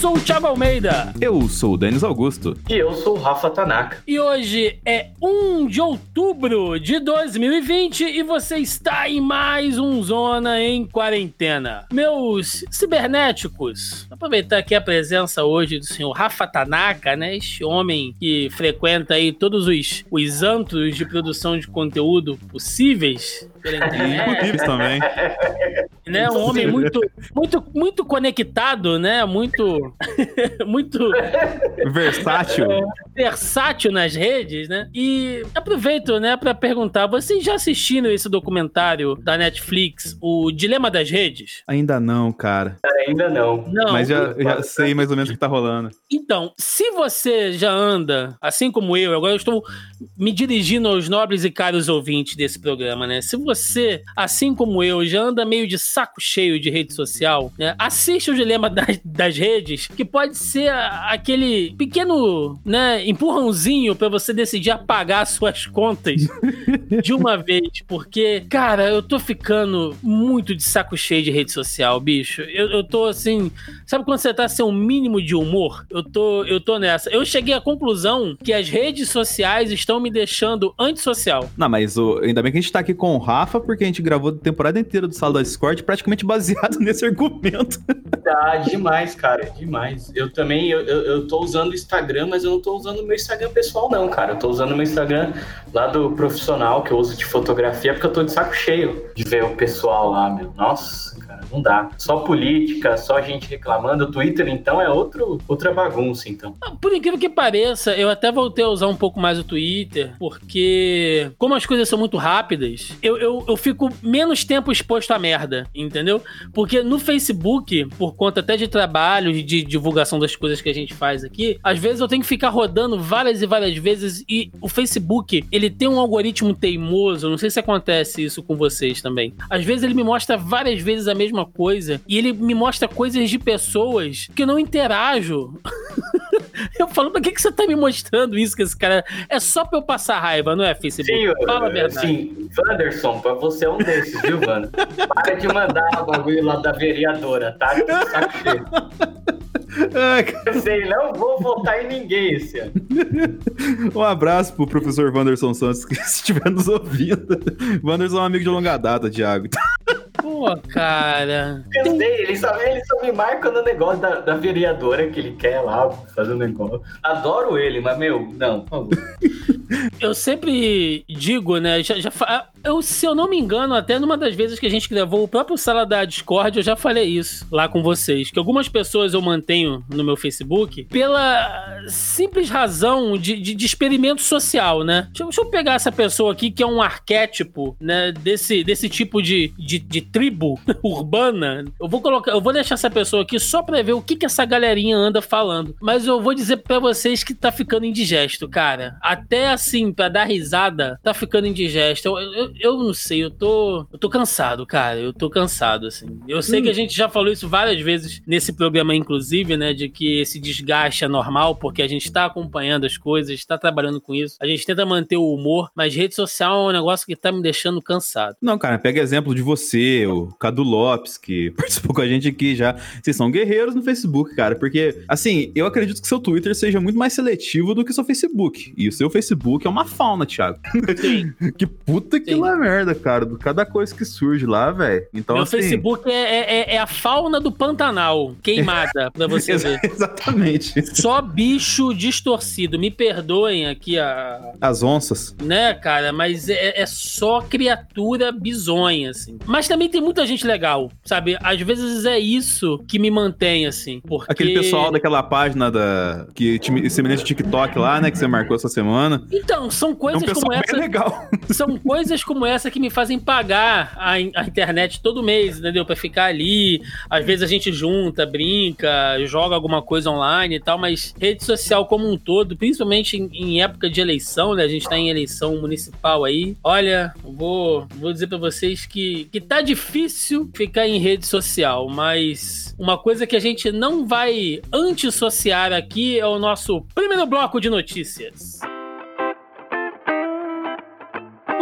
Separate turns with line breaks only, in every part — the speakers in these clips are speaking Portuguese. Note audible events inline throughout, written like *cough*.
sou o Thiago Almeida.
Eu sou o Denis Augusto.
E eu sou o Rafa Tanaka.
E hoje é 1 de outubro de 2020 e você está em mais um Zona em Quarentena. Meus cibernéticos, vou aproveitar aqui a presença hoje do senhor Rafa Tanaka, né? Este homem que frequenta aí todos os, os antros de produção de conteúdo possíveis pela *laughs* internet.
também.
Né? Um homem muito, muito, muito conectado, né? Muito, *laughs* muito
versátil.
versátil nas redes, né? E aproveito, né, para perguntar: vocês já assistiram esse documentário da Netflix, O Dilema das Redes?
Ainda não, cara.
Ainda não.
Não.
Mas já, já sei mais ou menos o que tá rolando.
Então, se você já anda, assim como eu, agora eu estou me dirigindo aos nobres e caros ouvintes desse programa, né? Se você, assim como eu, já anda meio de saco cheio de rede social, né? Assiste o Dilema *laughs* das, das Redes, que pode ser aquele pequeno, né, empurrãozinho para você decidir apagar suas contas *laughs* de uma vez, porque, cara, eu tô ficando muito de saco cheio de rede social, bicho. Eu, eu tô assim, sabe quando você tá sem um mínimo de humor? Eu tô, eu tô nessa. Eu cheguei à conclusão que as redes sociais estão me deixando antissocial.
Não, mas o, ainda bem que a gente tá aqui com o Rafa, porque a gente gravou a temporada inteira do Sala da Discord praticamente baseado *laughs* nesse argumento.
Tá, demais, cara, demais. Eu também, eu, eu, eu tô usando o Instagram, mas eu não tô usando o meu Instagram pessoal, não, cara. Eu tô usando o meu Instagram lá do profissional, que eu uso de fotografia, porque eu tô de saco cheio de ver o pessoal lá, meu. Nossa, não dá. Só política, só gente reclamando. O Twitter, então, é outro, outra bagunça, então.
Por incrível que pareça, eu até voltei a usar um pouco mais o Twitter, porque como as coisas são muito rápidas, eu, eu, eu fico menos tempo exposto à merda, entendeu? Porque no Facebook, por conta até de trabalho, de divulgação das coisas que a gente faz aqui, às vezes eu tenho que ficar rodando várias e várias vezes e o Facebook, ele tem um algoritmo teimoso, não sei se acontece isso com vocês também. Às vezes ele me mostra várias vezes a mesma coisa e ele me mostra coisas de pessoas que eu não interajo. *laughs* Eu falo, pra que, que você tá me mostrando isso que esse cara. É só pra eu passar raiva, não é, Facebook?
Sim,
Fala a verdade.
Sim, Wanderson, pra você é um desses, viu, Wander? Para de mandar o bagulho lá da vereadora, tá? Que saco cheio. Eu sei, não vou votar em ninguém esse ano.
Um abraço pro professor Wanderson Santos, que *laughs* estiver nos ouvindo. Wanderson é um amigo de longa data, Thiago. *laughs*
Pô, cara.
Eu sei, ele só, ele só me marca no negócio da, da vereadora que ele quer lá fazer um negócio. Adoro ele, mas, meu, não, por favor. *laughs*
Eu sempre digo, né? Já, já fa- eu, se eu não me engano, até numa das vezes que a gente gravou o próprio Sala da Discord, eu já falei isso lá com vocês. Que algumas pessoas eu mantenho no meu Facebook pela simples razão de, de, de experimento social, né? Deixa, eu- deixa eu pegar essa pessoa aqui que é um arquétipo, né? Desse, desse tipo de, de, de tribo *laughs* urbana. Eu vou colocar, eu vou deixar essa pessoa aqui só pra ver o que, que essa galerinha anda falando. Mas eu vou dizer pra vocês que tá ficando indigesto, cara. Até assim, pra dar risada, tá ficando indigesto. Eu, eu, eu não sei, eu tô. Eu tô cansado, cara. Eu tô cansado, assim. Eu sei que a gente já falou isso várias vezes nesse programa, inclusive, né? De que esse desgaste é normal, porque a gente tá acompanhando as coisas, tá trabalhando com isso. A gente tenta manter o humor, mas rede social é um negócio que tá me deixando cansado.
Não, cara, pega exemplo de você, Cadu Lopes, que *laughs* participou com a gente aqui já. Vocês são guerreiros no Facebook, cara, porque, assim, eu acredito que seu Twitter seja muito mais seletivo do que seu Facebook. E o seu Facebook é uma fauna, Thiago.
Sim. *laughs*
que puta que lá merda, cara. Do cada coisa que surge lá, velho. Então,
Meu
assim.
Facebook é, é, é a fauna do Pantanal, queimada, pra você *laughs* ver.
Exatamente.
Só bicho distorcido. Me perdoem aqui a.
As onças.
Né, cara? Mas é, é só criatura bizonha, assim. Mas também tem muita gente legal, sabe? Às vezes é isso que me mantém, assim. Porque...
Aquele pessoal daquela página da. que semelhante ao TikTok lá, né? Que você marcou essa semana.
Então, são
É um
coisas como essa.
legal. *laughs*
São coisas como essa que me fazem pagar a, a internet todo mês, entendeu? Pra ficar ali. Às vezes a gente junta, brinca, joga alguma coisa online e tal, mas rede social como um todo, principalmente em, em época de eleição, né? A gente tá em eleição municipal aí. Olha, vou, vou dizer pra vocês que, que tá difícil ficar em rede social, mas uma coisa que a gente não vai antissociar aqui é o nosso primeiro bloco de notícias.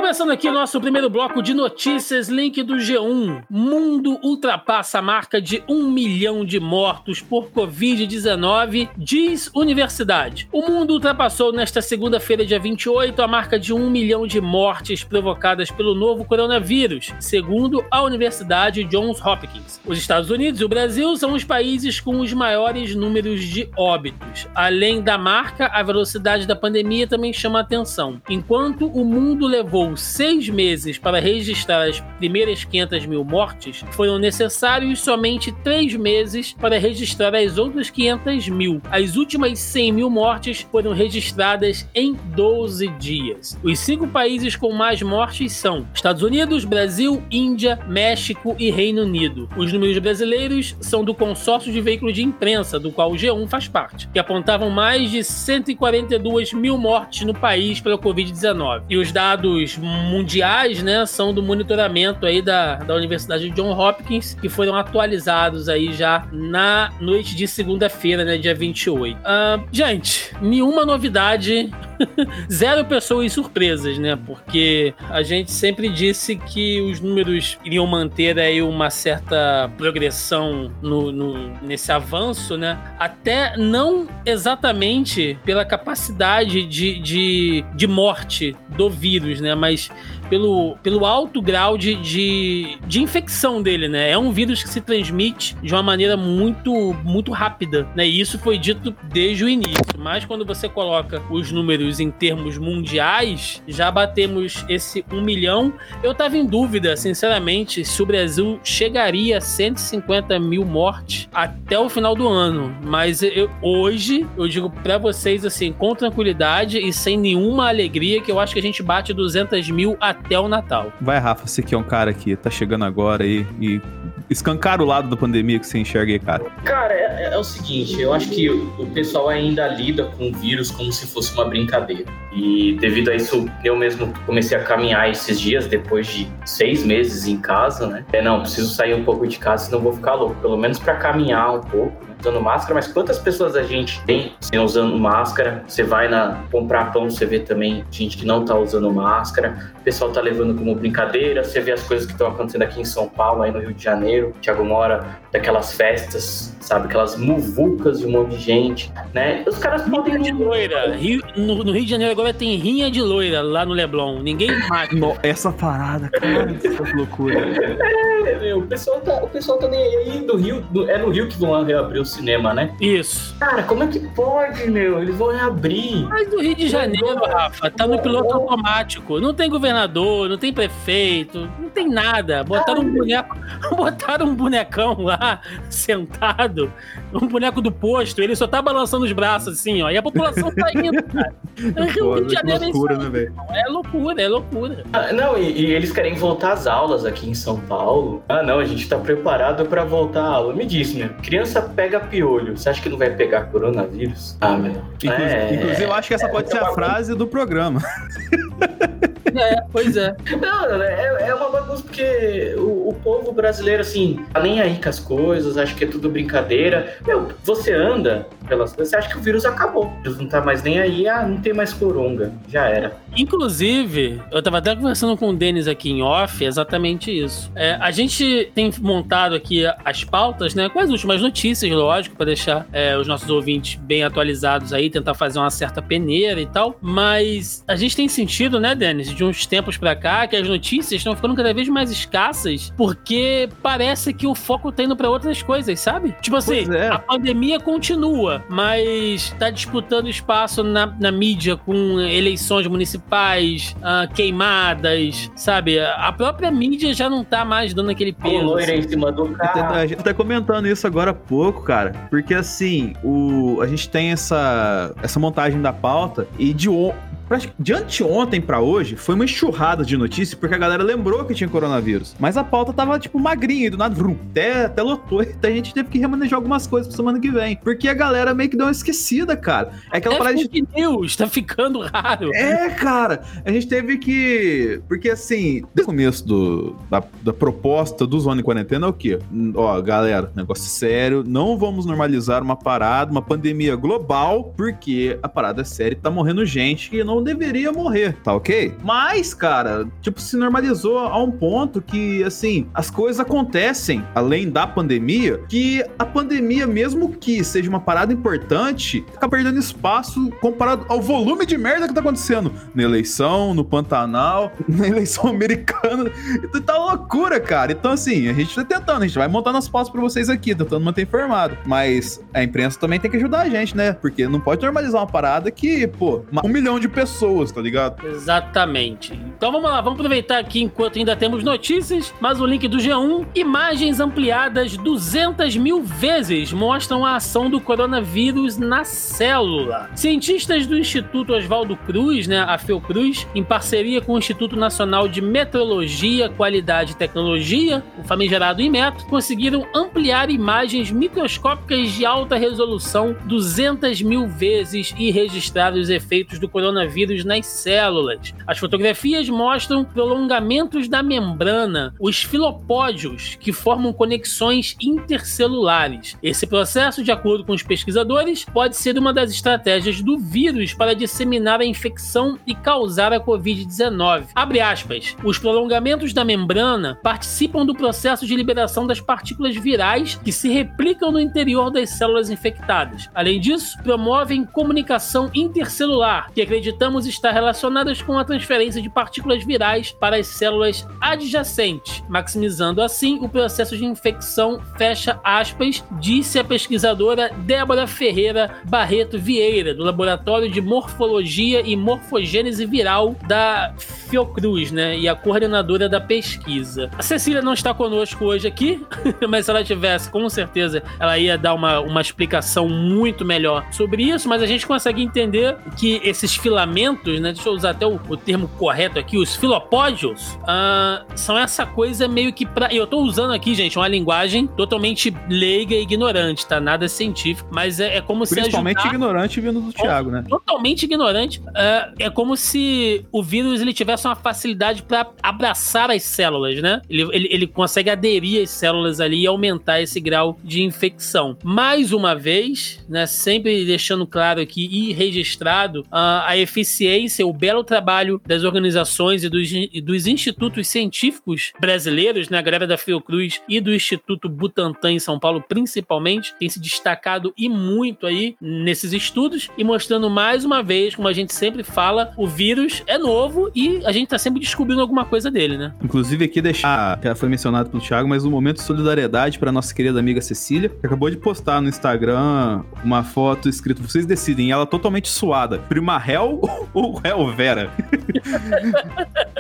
Começando aqui o nosso primeiro bloco de notícias, link do G1. Mundo ultrapassa a marca de um milhão de mortos por Covid-19, diz universidade. O mundo ultrapassou nesta segunda-feira, dia 28, a marca de um milhão de mortes provocadas pelo novo coronavírus, segundo a Universidade Johns Hopkins. Os Estados Unidos e o Brasil são os países com os maiores números de óbitos. Além da marca, a velocidade da pandemia também chama atenção. Enquanto o mundo levou seis meses para registrar as primeiras 500 mil mortes, foram necessários somente três meses para registrar as outras 500 mil. As últimas 100 mil mortes foram registradas em 12 dias. Os cinco países com mais mortes são Estados Unidos, Brasil, Índia, México e Reino Unido. Os números brasileiros são do consórcio de veículos de imprensa, do qual o G1 faz parte, que apontavam mais de 142 mil mortes no país pela Covid-19. E os dados mundiais, né, são do monitoramento aí da, da Universidade de John Hopkins, que foram atualizados aí já na noite de segunda-feira, né, dia 28. Uh, gente, nenhuma novidade *laughs* zero pessoas surpresas, né? Porque a gente sempre disse que os números iriam manter aí uma certa progressão no, no, nesse avanço, né? Até não exatamente pela capacidade de, de, de morte do vírus, né? Mas mais pelo, pelo alto grau de, de, de, infecção dele, né? É um vírus que se transmite de uma maneira muito, muito rápida, né? E isso foi dito desde o início. Mas quando você coloca os números em termos mundiais, já batemos esse um milhão. Eu tava em dúvida, sinceramente, se o Brasil chegaria a 150 mil mortes até o final do ano. Mas eu, hoje, eu digo para vocês, assim, com tranquilidade e sem nenhuma alegria, que eu acho que a gente bate 200 mil até até o Natal.
Vai, Rafa, você que é um cara que tá chegando agora aí e escancar o lado da pandemia que você enxerga aí, cara.
Cara, é, é o seguinte, eu acho que o pessoal ainda lida com o vírus como se fosse uma brincadeira. E devido a isso, eu mesmo comecei a caminhar esses dias, depois de seis meses em casa, né? É, não, preciso sair um pouco de casa, senão vou ficar louco. Pelo menos para caminhar um pouco usando máscara, mas quantas pessoas a gente tem sem usando máscara? Você vai na comprar pão, você vê também gente que não tá usando máscara, o pessoal tá levando como brincadeira, você vê as coisas que estão acontecendo aqui em São Paulo, aí no Rio de Janeiro, Thiago Mora, daquelas festas, sabe, aquelas muvucas de um monte de gente, né? Os caras
rinha podem de loira. Rio, no, no, Rio de Janeiro agora tem rinha de loira lá no Leblon. Ninguém mais.
Essa parada, cara, *laughs* essa loucura.
É, meu, o pessoal tá, o pessoal tá nem aí do Rio, do, é no Rio que vão reabrir o cinema, né?
Isso.
Cara, como é que pode, meu? Eles vão reabrir.
Mas no Rio de Janeiro, Rafa, tá no piloto automático. Não tem governador, não tem prefeito, não tem nada. Botaram um boneco, *laughs* botaram um bonecão lá, *laughs* sentado, um boneco do posto, ele só tá balançando os braços assim, ó. E a população tá indo, *laughs* cara.
O Rio de Janeiro é loucura, é né, velho?
É loucura, é loucura.
Ah, não, e, e, eles querem voltar às aulas aqui em São Paulo. Ah, não, a gente tá preparado para voltar à aula. Me diz, né? Criança pega piolho. Você acha que não vai pegar coronavírus?
Ah, meu. Inclusive, é, inclusive eu acho que essa é, pode ser a frase do programa. *laughs*
É, pois é.
Não, é, é uma bagunça porque o, o, povo brasileiro, assim, tá nem aí com as coisas, acha que é tudo brincadeira. Meu, você anda pelas coisas, você acha que o vírus acabou. O vírus não tá mais nem aí, ah, não tem mais coronga. Já era.
Inclusive, eu tava até conversando com o Denis aqui em off, exatamente isso. É, a gente tem montado aqui as pautas, né, com as últimas notícias, lógico, para deixar é, os nossos ouvintes bem atualizados aí, tentar fazer uma certa peneira e tal. Mas a gente tem sentido, né, Denis, de uns tempos para cá, que as notícias estão ficando cada vez mais escassas, porque parece que o foco tá indo pra outras coisas, sabe? Tipo assim, é. a pandemia continua, mas tá disputando espaço na, na mídia com eleições municipais, uh, queimadas, sabe? A própria mídia já não tá mais dando aquele peso.
Loira assim. em cima do carro.
A gente tá comentando isso agora há pouco, cara, porque assim, o, a gente tem essa, essa montagem da pauta e de de anteontem para hoje, foi uma enxurrada de notícias, porque a galera lembrou que tinha coronavírus. Mas a pauta tava, tipo, magrinha e do nada, vrum, até, até lotou. Até *laughs* a gente teve que remanejar algumas coisas pra semana que vem. Porque a galera meio que deu uma esquecida, cara. É aquela é parada
de. News, tá ficando raro.
É, cara. A gente teve que. Porque assim, no começo do, da, da proposta do Zona em Quarentena é o quê? Ó, galera, negócio sério. Não vamos normalizar uma parada, uma pandemia global, porque a parada é séria e tá morrendo gente e não não deveria morrer, tá ok? Mas, cara, tipo, se normalizou a um ponto que, assim, as coisas acontecem além da pandemia, que a pandemia, mesmo que seja uma parada importante, fica perdendo espaço comparado ao volume de merda que tá acontecendo na eleição, no Pantanal, *laughs* na eleição americana. Então tá loucura, cara. Então, assim, a gente tá tentando, a gente vai montando as pautas pra vocês aqui, tentando manter informado. Mas a imprensa também tem que ajudar a gente, né? Porque não pode normalizar uma parada que, pô, um milhão de pessoas, tá ligado?
Exatamente. Então vamos lá, vamos aproveitar aqui enquanto ainda temos notícias, mas o link do G1, imagens ampliadas 200 mil vezes mostram a ação do coronavírus na célula. Cientistas do Instituto Oswaldo Cruz, né, a Fiocruz, em parceria com o Instituto Nacional de Metrologia, Qualidade e Tecnologia, o famigerado IMET, conseguiram ampliar imagens microscópicas de alta resolução 200 mil vezes e registrar os efeitos do coronavírus nas células. As fotografias mostram prolongamentos da membrana, os filopódios, que formam conexões intercelulares. Esse processo, de acordo com os pesquisadores, pode ser uma das estratégias do vírus para disseminar a infecção e causar a Covid-19. Abre aspas. Os prolongamentos da membrana participam do processo de liberação das partículas virais que se replicam no interior das células infectadas. Além disso, promovem comunicação intercelular, que acreditamos estar relacionadas com a transferência de partículas virais para as células adjacentes, maximizando assim o processo de infecção, fecha aspas, disse a pesquisadora Débora Ferreira Barreto Vieira, do Laboratório de Morfologia e Morfogênese Viral da Fiocruz, né, e a coordenadora da pesquisa. A Cecília não está conosco hoje aqui, *laughs* mas se ela tivesse, com certeza, ela ia dar uma, uma explicação muito melhor sobre isso, mas a gente consegue entender que esses filamentos, né, deixa eu usar até o, o termo correto aqui, os filopódios, uh, são essa coisa meio que pra... Eu tô usando aqui, gente, uma linguagem totalmente leiga e ignorante, tá? Nada científico, mas é, é como
se Principalmente ajudar... ignorante vindo do Thiago, né?
Totalmente ignorante. Uh, é como se o vírus ele tivesse uma facilidade para abraçar as células, né? Ele, ele, ele consegue aderir às células ali e aumentar esse grau de infecção. Mais uma vez, né, sempre deixando claro aqui e registrado uh, a eficiência, o belo trabalho das organizações e dos, e dos institutos científicos brasileiros, né, a galera da Fiocruz e do Instituto Butantan em São Paulo, principalmente, tem se destacado e muito aí nesses estudos e mostrando mais uma vez, como a gente sempre fala, o vírus é novo e a gente tá sempre descobrindo alguma coisa dele, né?
Inclusive aqui deixar, já foi mencionado pelo Thiago, mas um momento de solidariedade para nossa querida amiga Cecília, que acabou de postar no Instagram uma foto escrito vocês decidem, ela totalmente suada. Prima Hel ou Hel Vera?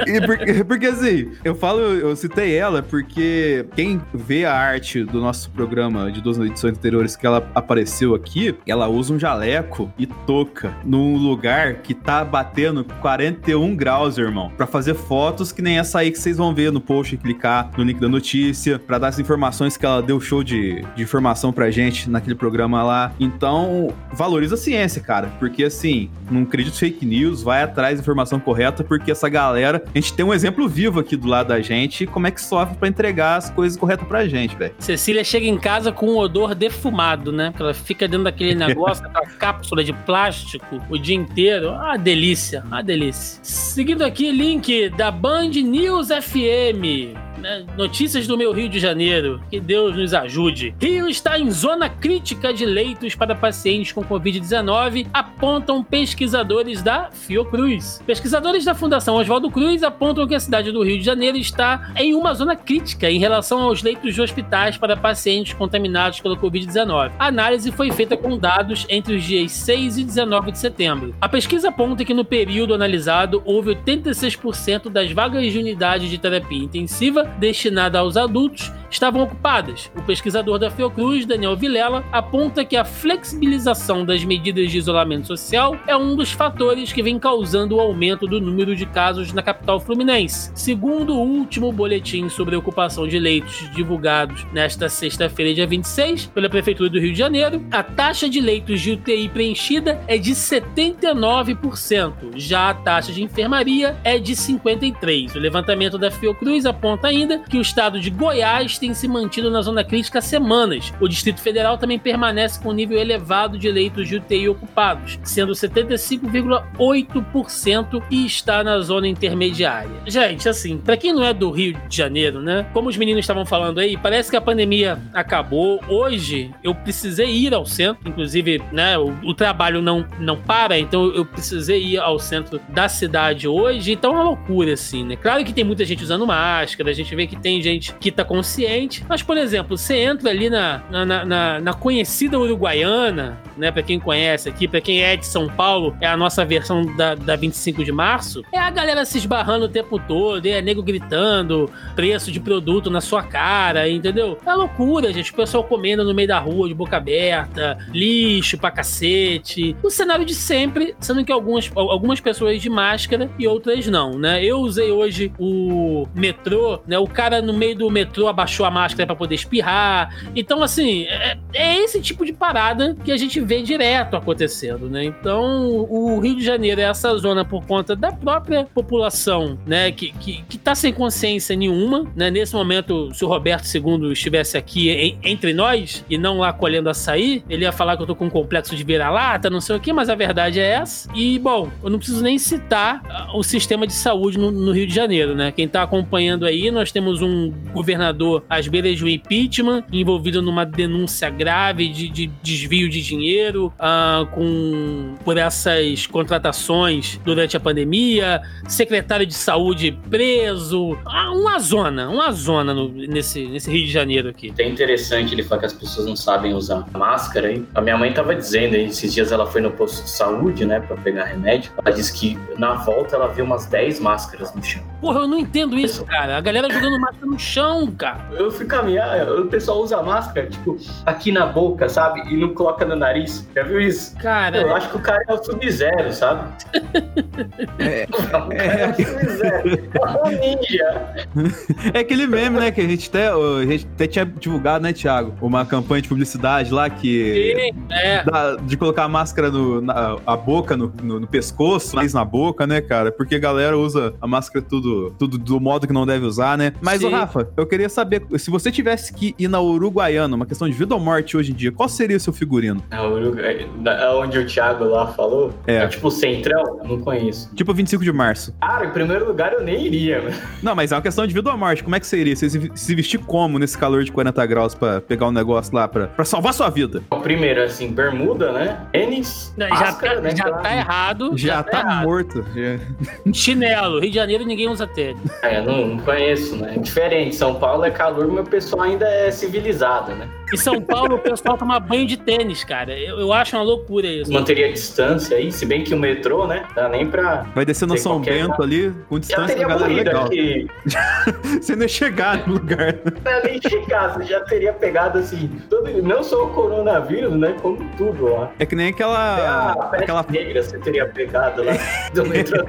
e porque, *laughs* porque assim, eu falo, eu citei ela porque quem vê a arte do nosso programa de duas edições anteriores que ela apareceu aqui, ela usa um jaleco e toca num lugar que tá batendo 41 graus, irmão, para fazer fotos que nem essa aí que vocês vão ver no post e clicar no link da notícia, para dar as informações que ela deu show de, de informação pra gente naquele programa lá. Então, valoriza a ciência, cara, porque assim, não acredito em fake news, vai atrás da informação correta, porque essa galera, a gente tem um exemplo vivo aqui do lado da gente, como é que sofre para entregar as coisas corretas pra gente, velho.
Cecília chega em casa com um odor defumado, né? Porque ela fica dentro daquele *laughs* negócio, aquela cápsula de plástico o dia inteiro. Ah, delícia, ah, delícia. Seguindo aqui, link da Band News FM. Né? Notícias do meu Rio de Janeiro. Que Deus nos ajude. Rio está em zona crítica de leitos para pacientes com Covid-19, apontam pesquisadores da Fiocruz. Pesquisadores da Fundação Oswaldo Cruz apontam que a cidade do Rio de Janeiro está em uma zona crítica em relação aos leitos de hospitais para pacientes contaminados pela Covid-19. A análise foi feita com dados entre os dias 6 e 19 de setembro. A pesquisa aponta que no período analisado houve 86% das vagas de unidade de terapia intensiva destinada aos adultos estavam ocupadas. O pesquisador da Fiocruz, Daniel Vilela, aponta que a flexibilização das medidas de isolamento social é um dos fatores que vem causando o aumento do número de casos na capital fluminense. Segundo o último boletim sobre ocupação de leitos divulgados nesta sexta-feira, dia 26, pela Prefeitura do Rio de Janeiro, a taxa de leitos de UTI preenchida é de 79%, já a taxa de enfermaria é de 53%. O levantamento da Fiocruz aponta ainda que o estado de Goiás tem se mantido na zona crítica há semanas. O Distrito Federal também permanece com um nível elevado de leitos de UTI ocupados, sendo 75,8% e está na zona intermediária. Gente, assim, para quem não é do Rio de Janeiro, né? Como os meninos estavam falando aí, parece que a pandemia acabou. Hoje eu precisei ir ao centro, inclusive, né? O, o trabalho não, não para, então eu precisei ir ao centro da cidade hoje. Então é uma loucura, assim, né? Claro que tem muita gente usando máscara, a gente vê que tem gente que tá consciente, mas, por exemplo, você entra ali na, na, na, na conhecida Uruguaiana, né? Pra quem conhece aqui, pra quem é de São Paulo, é a nossa versão da, da 25 de março. É a galera se esbarrando o tempo todo, é nego gritando, preço de produto na sua cara, entendeu? É loucura, gente. O pessoal comendo no meio da rua, de boca aberta, lixo pra cacete. O cenário de sempre, sendo que algumas, algumas pessoas de máscara e outras não, né? Eu usei hoje o metrô, né? O cara no meio do metrô abaixou a máscara para poder espirrar. Então, assim, é, é, esse tipo de parada que a gente vê direto acontecendo, né? Então, o Rio de Janeiro é essa zona por conta da própria população, né? Que, que, que tá sem consciência nenhuma, né? Nesse momento, se o Roberto II estivesse aqui em, entre nós e não lá colhendo açaí, ele ia falar que eu tô com um complexo de vira-lata, não sei o que, mas a verdade é essa. E, bom, eu não preciso nem citar ah, o sistema de saúde no, no Rio de Janeiro, né? Quem tá acompanhando aí, nós temos um governador às beiras de um impeachment, envolvido numa denúncia grave de, de desvio de dinheiro uh, com, por essas contratações durante a pandemia, secretário de saúde preso, ah, uma zona, uma zona no, nesse, nesse Rio de Janeiro aqui.
É interessante ele falar que as pessoas não sabem usar máscara, hein? A minha mãe tava dizendo, esses dias ela foi no posto de saúde, né, pra pegar remédio, ela disse que na volta ela viu umas 10 máscaras no chão.
Porra, eu não entendo isso, cara. A galera jogando máscara no chão, cara.
Eu fui caminhar, o pessoal usa máscara, tipo, aqui na boca, sabe? E não coloca no nariz. Já viu isso?
Cara.
Eu acho que o cara é o Sub-Zero, sabe? *laughs* É. o é, o Sub-Zero. É um ninja. *laughs*
É aquele meme, né? Que a gente até, a gente até tinha divulgado, né, Thiago? Uma campanha de publicidade lá que. Sim, é. Da, de colocar a máscara no, na a boca, no, no, no pescoço, nariz na boca, né, cara? Porque a galera usa a máscara tudo, tudo do modo que não deve usar, né? Mas, ô, Rafa, eu queria saber, se você tivesse que ir na Uruguaiana, uma questão de vida ou morte hoje em dia, qual seria o seu figurino?
A Uruguai, onde o Thiago lá falou? É. é tipo Centrão? Não conheço.
Tipo 25 de março.
Cara, em primeiro lugar eu nem iria, mano.
Não, mas é uma questão de vida ou morte. Como é que iria? Você se vestir como nesse calor de 40 graus pra pegar um negócio lá pra, pra salvar sua vida?
Primeiro, assim, bermuda, né? Tênis.
Não, já, tá, né, já claro. tá errado.
Já, já tá, tá errado. morto. Já.
Chinelo. Rio de Janeiro ninguém usa tênis.
É, não, não conheço, né? É diferente. São Paulo é calor, mas o pessoal ainda é civilizado, né?
Em São Paulo, o pessoal toma banho de tênis, cara. Eu, eu acho uma loucura isso.
Manteria a distância aí, se bem que o metrô, né? Dá nem pra.
Vai descer no São Bento ali, com distância da galera legal. Aqui. *laughs* você não ia chegar no lugar.
Não ia nem chegar, você já teria pegado assim. Todo... Não só o coronavírus, né? Como tudo lá.
É que nem aquela.
É aquela negra você teria pegado lá *laughs* do metrô.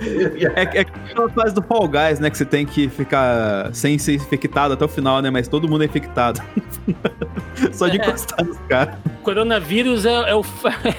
é, é aquela fase do Fall Guys, né? Que você tem que ficar sem ser infectado até o final, né? Mas todo mundo é infectado. *laughs* Só de é. encostar nos caras.
Coronavírus é, é, o,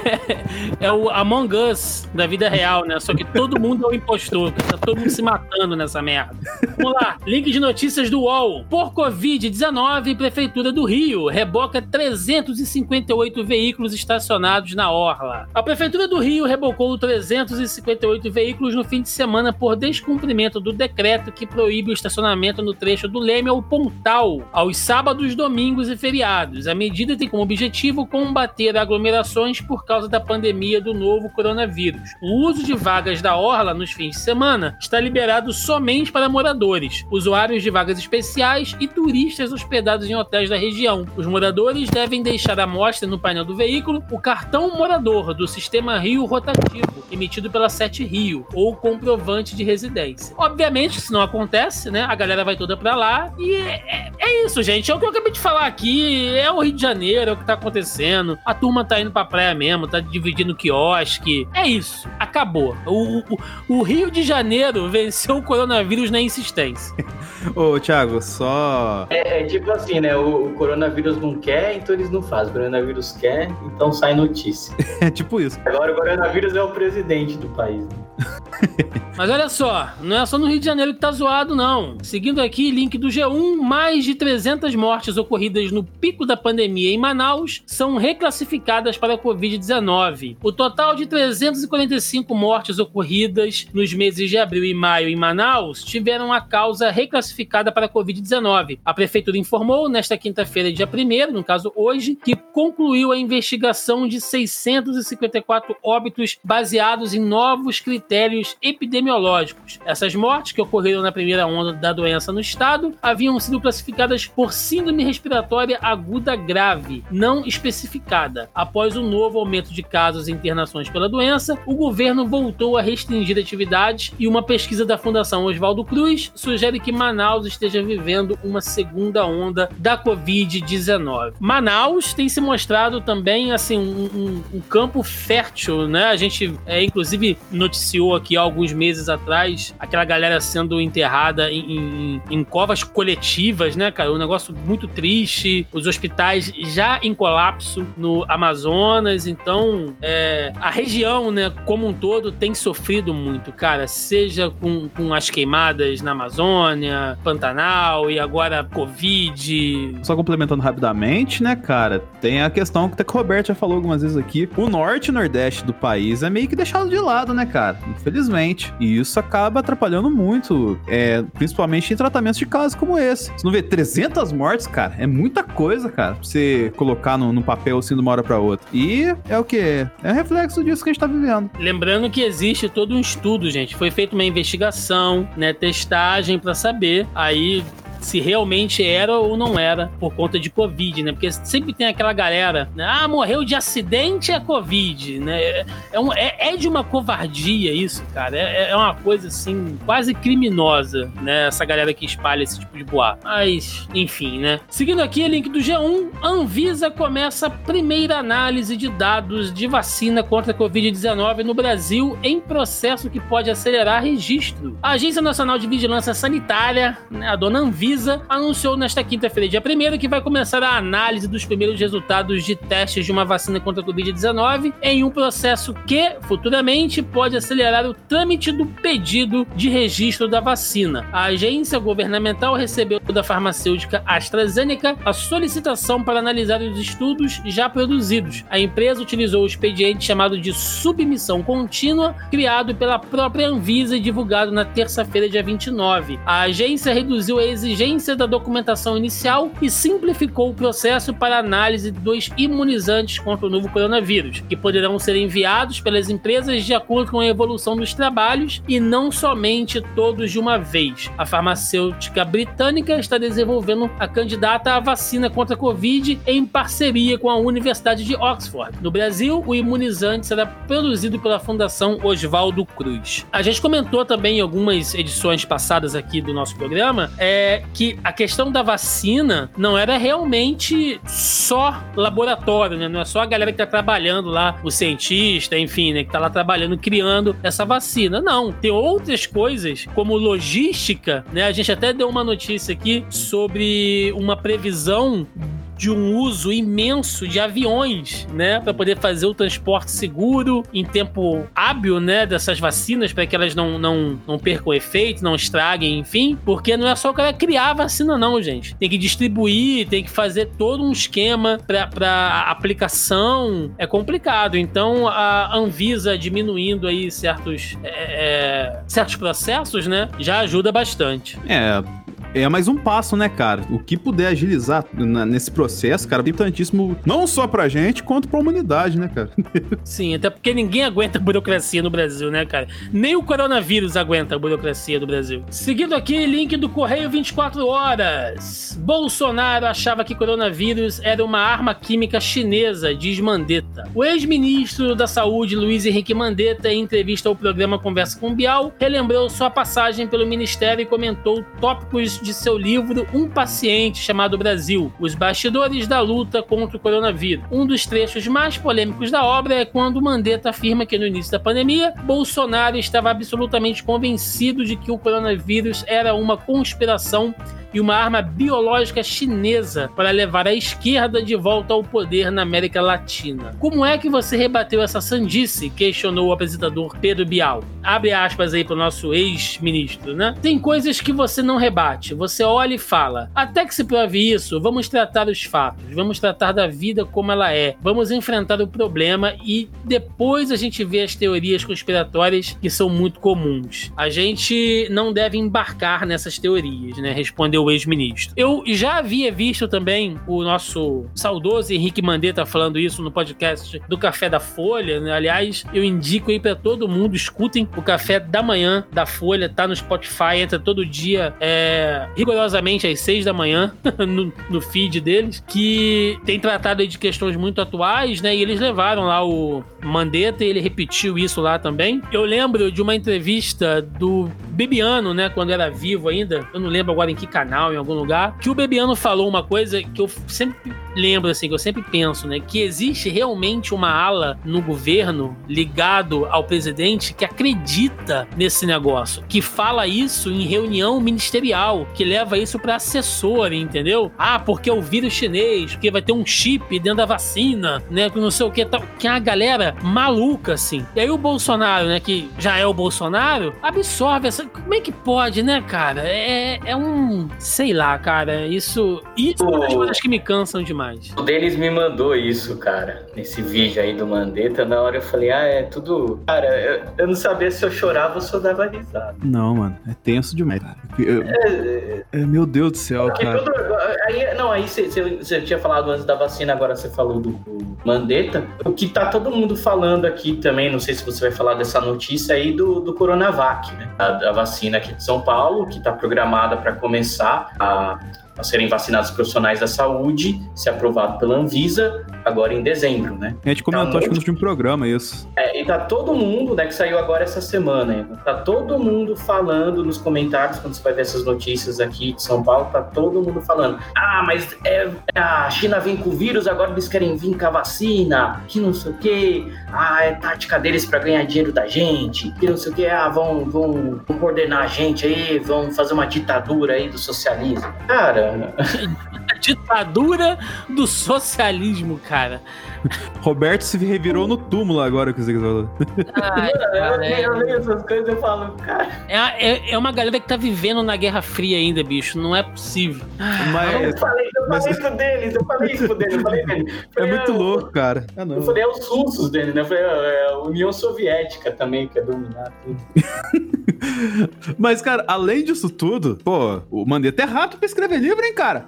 *laughs* é o Among Us da vida real, né? Só que todo mundo é o impostor, tá todo mundo se matando nessa merda. Vamos lá, link de notícias do UOL. Por Covid-19, Prefeitura do Rio reboca 358 veículos estacionados na Orla. A Prefeitura do Rio rebocou 358 veículos no fim de semana por descumprimento do decreto que proíbe o estacionamento no trecho do Leme ao Pontal, aos sábados, domingos e feriados. A medida tem como objetivo combater aglomerações por causa da pandemia do novo coronavírus. O uso de vagas da orla nos fins de semana está liberado somente para moradores, usuários de vagas especiais e turistas hospedados em hotéis da região. Os moradores devem deixar à mostra no painel do veículo o cartão morador do sistema Rio Rotativo, emitido pela Sete Rio, ou comprovante de residência. Obviamente, isso não acontece, né? A galera vai toda para lá e é, é, isso, gente. É o que eu acabei de falar aqui, é o Rio de Janeiro, é o que tá acontecendo. A turma tá indo pra praia mesmo, tá dividindo quiosque. É isso, acabou. O, o, o Rio de Janeiro venceu o coronavírus na insistência.
Ô, Thiago, só.
É, é, tipo assim, né? O, o, coronavírus não quer, então eles não fazem. O coronavírus quer, então sai notícia. *laughs*
é tipo isso.
Agora o coronavírus é o presidente do país. Né?
Mas olha só, não é só no Rio de Janeiro que tá zoado, não. Seguindo aqui, link do G1, mais de 300 mortes ocorridas no pico da pandemia em Manaus são reclassificadas para a Covid-19. O total de 345 mortes ocorridas nos meses de abril e maio em Manaus tiveram a causa reclassificada para a Covid-19. A prefeitura informou nesta quinta-feira, dia 1, no caso hoje, que concluiu a investigação de 654 óbitos baseados em novos critérios epidemiológicos. Essas mortes, que ocorreram na primeira onda da doença no estado, haviam sido classificadas por síndrome respiratória aguda grave, não especificada. Após o um novo aumento de casos e internações pela doença, o governo voltou a restringir atividades e uma pesquisa da Fundação Oswaldo Cruz sugere que Manaus esteja vivendo uma segunda onda da Covid-19. Manaus tem se mostrado também assim um, um, um campo fértil, né? A gente é, inclusive noticiou aqui alguns meses atrás aquela galera sendo enterrada em, em, em covas coletivas, né, cara? Um negócio muito triste. Os hospitais já em colapso no Amazonas, então é, a região, né, como um todo tem sofrido muito, cara. Seja com, com as queimadas na Amazônia, Pantanal e agora Covid.
Só complementando rapidamente, né, cara? Tem a questão que até o Roberto já falou algumas vezes aqui. O norte e nordeste do país é meio que deixado de lado, né, cara? Infelizmente. E isso acaba atrapalhando muito, é, principalmente em tratamentos de casos como esse. Você não vê 300 mortes, cara? É muita coisa, cara, pra você colocar no, no papel assim de uma hora pra outra. E é o que? É reflexo disso que a gente tá vivendo.
Lembrando que existe todo um estudo, gente. Foi feita uma investigação, né, testagem para saber aí se realmente era ou não era por conta de Covid, né? Porque sempre tem aquela galera, né? Ah, morreu de acidente é Covid, né? É, é, um, é, é de uma covardia isso, cara. É, é, uma coisa, assim, quase criminosa, né? Essa galera que espalha esse tipo de boato. Mas, enfim, né? Seguindo aqui, link do G1, a Anvisa começa a primeira análise de dados de vacina contra a Covid-19 no Brasil em processo que pode acelerar registro. A Agência Nacional de Vigilância Sanitária, né, a dona Anvisa, Anvisa anunciou nesta quinta-feira, dia 1 que vai começar a análise dos primeiros resultados de testes de uma vacina contra a Covid-19 em um processo que, futuramente, pode acelerar o trâmite do pedido de registro da vacina. A agência governamental recebeu da farmacêutica AstraZeneca a solicitação para analisar os estudos já produzidos. A empresa utilizou o expediente chamado de submissão contínua, criado pela própria Anvisa e divulgado na terça-feira, dia 29. A agência reduziu a exigência exigência da documentação inicial e simplificou o processo para análise dos imunizantes contra o novo coronavírus, que poderão ser enviados pelas empresas de acordo com a evolução dos trabalhos e não somente todos de uma vez. A farmacêutica britânica está desenvolvendo a candidata à vacina contra a Covid em parceria com a Universidade de Oxford. No Brasil, o imunizante será produzido pela Fundação Oswaldo Cruz. A gente comentou também em algumas edições passadas aqui do nosso programa é, que a questão da vacina não era realmente só laboratório, né? Não é só a galera que tá trabalhando lá, o cientista, enfim, né? Que tá lá trabalhando, criando essa vacina. Não, tem outras coisas, como logística, né? A gente até deu uma notícia aqui sobre uma previsão de um uso imenso de aviões, né, para poder fazer o transporte seguro em tempo hábil, né, dessas vacinas para que elas não, não, não percam efeito, não estraguem, enfim, porque não é só o cara criar a vacina não, gente. Tem que distribuir, tem que fazer todo um esquema para aplicação. É complicado. Então a Anvisa diminuindo aí certos é, é, certos processos, né, já ajuda bastante.
É, é mais um passo, né, cara? O que puder agilizar nesse processo, cara, é importantíssimo não só pra gente, quanto pra humanidade, né, cara? *laughs*
Sim, até porque ninguém aguenta a burocracia no Brasil, né, cara? Nem o coronavírus aguenta a burocracia do Brasil. Seguindo aqui, link do Correio 24 Horas. Bolsonaro achava que coronavírus era uma arma química chinesa, diz Mandetta. O ex-ministro da Saúde, Luiz Henrique Mandetta, em entrevista ao programa Conversa com Bial, relembrou sua passagem pelo ministério e comentou tópicos de seu livro Um Paciente Chamado Brasil: Os Bastidores da Luta contra o Coronavírus. Um dos trechos mais polêmicos da obra é quando Mandetta afirma que no início da pandemia, Bolsonaro estava absolutamente convencido de que o coronavírus era uma conspiração e uma arma biológica chinesa para levar a esquerda de volta ao poder na América Latina. Como é que você rebateu essa sandice? questionou o apresentador Pedro Bial. Abre aspas aí pro nosso ex-ministro, né? Tem coisas que você não rebate, você olha e fala. Até que se prove isso, vamos tratar os fatos, vamos tratar da vida como ela é, vamos enfrentar o problema e depois a gente vê as teorias conspiratórias que são muito comuns. A gente não deve embarcar nessas teorias, né? Respondeu o ex-ministro. Eu já havia visto também o nosso saudoso Henrique Mandetta falando isso no podcast do Café da Folha, né? Aliás, eu indico aí para todo mundo, escutem o Café da Manhã da Folha, tá no Spotify, entra todo dia, é, rigorosamente às seis da manhã, *laughs* no, no, feed deles, que tem tratado de questões muito atuais, né? E eles levaram lá o Mandetta e ele repetiu isso lá também. Eu lembro de uma entrevista do Bebiano, né, quando era vivo ainda, eu não lembro agora em que canal, em algum lugar, que o Bebiano falou uma coisa que eu sempre lembro, assim, que eu sempre penso, né, que existe realmente uma ala no governo ligado ao presidente que acredita nesse negócio, que fala isso em reunião ministerial, que leva isso para assessor, entendeu? Ah, porque é o vírus chinês, porque vai ter um chip dentro da vacina, né, que não sei o que tal, que é a galera maluca, assim. E aí o Bolsonaro, né, que já é o Bolsonaro, absorve essa como é que pode, né, cara? É, é um. Sei lá, cara. Isso. Isso é uma das coisas que me cansam demais.
O Denis me mandou isso, cara. Nesse vídeo aí do Mandetta. Na hora eu falei, ah, é tudo. Cara, eu, eu não sabia se eu chorava ou se eu dava risada.
Não, mano. É tenso demais. Eu, é, é, meu Deus do céu, cara.
Aí, não, aí você tinha falado antes da vacina, agora você falou do, do Mandetta. O que tá todo mundo falando aqui também, não sei se você vai falar dessa notícia aí do, do Coronavac, né? A, a vacina aqui de São Paulo, que está programada para começar a a serem vacinados profissionais da saúde, se aprovado pela Anvisa, agora em dezembro, né?
A gente comentou, tá acho que no último programa isso.
É, e tá todo mundo, né, que saiu agora essa semana, tá todo mundo falando nos comentários, quando você vai ver essas notícias aqui de São Paulo, tá todo mundo falando, ah, mas é, a China vem com o vírus, agora eles querem vir com a vacina, que não sei o quê, ah, é tática deles para ganhar dinheiro da gente, que não sei o quê, ah, vão, vão coordenar a gente aí, vão fazer uma ditadura aí do socialismo. Cara, *laughs*
ditadura do socialismo, cara. *laughs*
Roberto se revirou no túmulo agora que você falou.
Ai, eu, leio essas coisas e falo, cara.
É, é, é, uma galera que tá vivendo na Guerra Fria ainda, bicho. Não é possível.
Mas, eu falei, eu mas... falei isso deles, eu falei isso deles, eu falei dele. *laughs*
É muito louco, cara.
Ah, não. Eu falei, é os russos dele, né? Eu falei, é a União Soviética também quer dominar tudo. *laughs*
mas, cara, além disso tudo, pô, o Mandetta é rato pra escrever livro, hein, cara?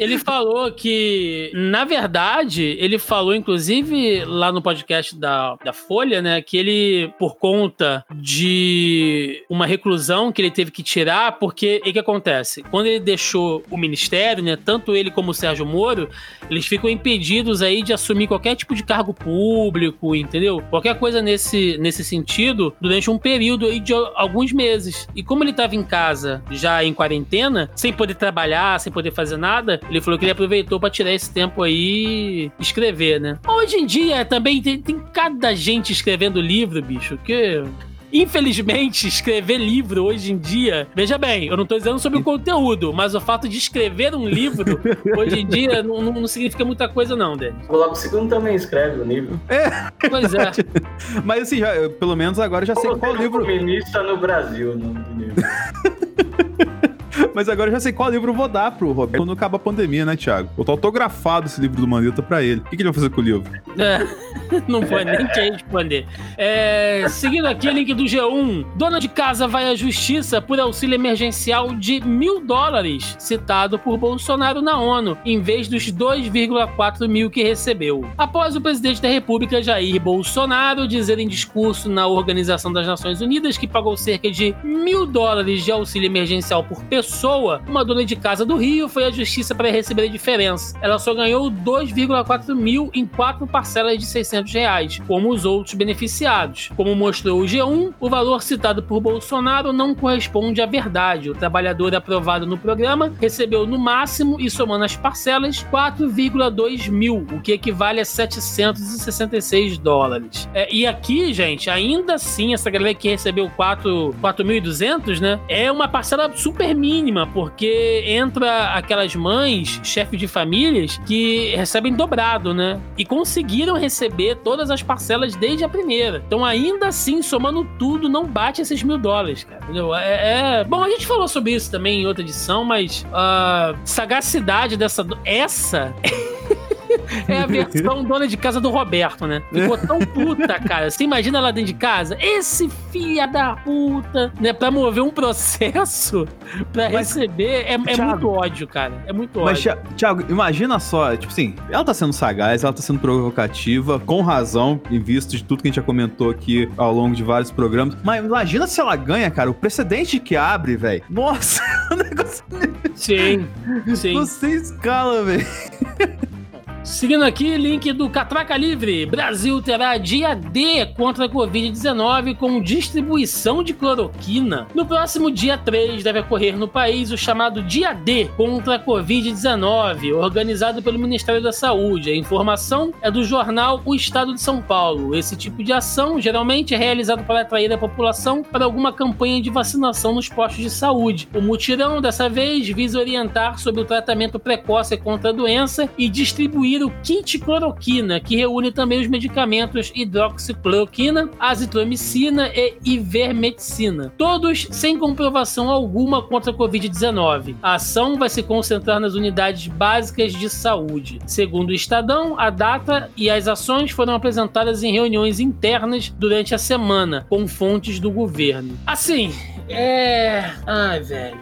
Ele falou que, na verdade, ele falou, inclusive, lá no podcast da, da Folha, né, que ele, por conta de uma reclusão que ele teve que tirar, porque o que acontece? Quando ele deixou o ministério, né, tanto ele como o Sérgio Moro, eles ficam impedidos aí de assumir qualquer tipo de cargo público, entendeu? Qualquer coisa nesse, nesse sentido, durante um período aí de alguns meses. E como ele estava em casa, já em quarentena, sem poder trabalhar, sem poder fazer nada, ele falou que ele aproveitou para tirar esse tempo aí e escrever, né? Hoje em dia também tem, tem cada gente escrevendo livro, bicho, que Infelizmente, escrever livro hoje em dia. Veja bem, eu não tô dizendo sobre o conteúdo, mas o fato de escrever um livro hoje em dia não, não, não significa muita coisa, não, Denis.
O Segundo também escreve um livro.
É. Pois é. *laughs* mas assim, já, pelo menos agora já sei qual livro.
Comunista no Brasil, no livro. *laughs* *laughs*
Mas agora eu já sei qual livro eu vou dar pro Roberto quando acabar a pandemia, né, Thiago? Eu tô autografado esse livro do Mandetta pra ele. O que, que ele vai fazer com o livro?
É, *laughs* não foi nem quem responder. É, seguindo aqui o link do G1. Dona de casa vai à justiça por auxílio emergencial de mil dólares, citado por Bolsonaro na ONU, em vez dos 2,4 mil que recebeu. Após o presidente da República, Jair Bolsonaro, dizer em discurso na Organização das Nações Unidas que pagou cerca de mil dólares de auxílio emergencial por pessoa pessoa, uma dona de casa do Rio, foi à justiça para receber a diferença. Ela só ganhou 2,4 mil em quatro parcelas de 600 reais, como os outros beneficiados. Como mostrou o G1, o valor citado por Bolsonaro não corresponde à verdade. O trabalhador aprovado no programa recebeu no máximo, e somando as parcelas, 4,2 mil, o que equivale a 766 dólares. É, e aqui, gente, ainda assim, essa galera que recebeu 4.200, né, é uma parcela super mínima mínima, porque entra aquelas mães, chefes de famílias, que recebem dobrado, né? E conseguiram receber todas as parcelas desde a primeira. Então, ainda assim, somando tudo, não bate esses mil dólares, cara. Entendeu? É, é... Bom, a gente falou sobre isso também em outra edição, mas a sagacidade dessa. Essa. *laughs* É a versão *laughs* dona de casa do Roberto, né? Ficou tão puta, cara. Você imagina ela dentro de casa? Esse filha da puta, né? Pra mover um processo pra Mas, receber. É, é muito ódio, cara. É muito ódio. Mas,
Thiago, imagina só, tipo assim, ela tá sendo sagaz, ela tá sendo provocativa, com razão, em vista de tudo que a gente já comentou aqui ao longo de vários programas. Mas imagina se ela ganha, cara, o precedente que abre, velho. Nossa, *laughs* o negócio.
Sim, *laughs* sim.
Você escala, velho.
Seguindo aqui, link do Catraca Livre. Brasil terá dia D contra a Covid-19 com distribuição de cloroquina. No próximo dia 3 deve ocorrer no país o chamado Dia D contra a Covid-19, organizado pelo Ministério da Saúde. A informação é do jornal O Estado de São Paulo. Esse tipo de ação geralmente é realizado para atrair a população para alguma campanha de vacinação nos postos de saúde. O mutirão, dessa vez, visa orientar sobre o tratamento precoce contra a doença e distribuir distribuir o cloroquina, que reúne também os medicamentos hidroxicloroquina, azitromicina e ivermectina, todos sem comprovação alguma contra a Covid-19. A ação vai se concentrar nas unidades básicas de saúde. Segundo o Estadão, a data e as ações foram apresentadas em reuniões internas durante a semana, com fontes do governo. Assim, é. Ai, velho.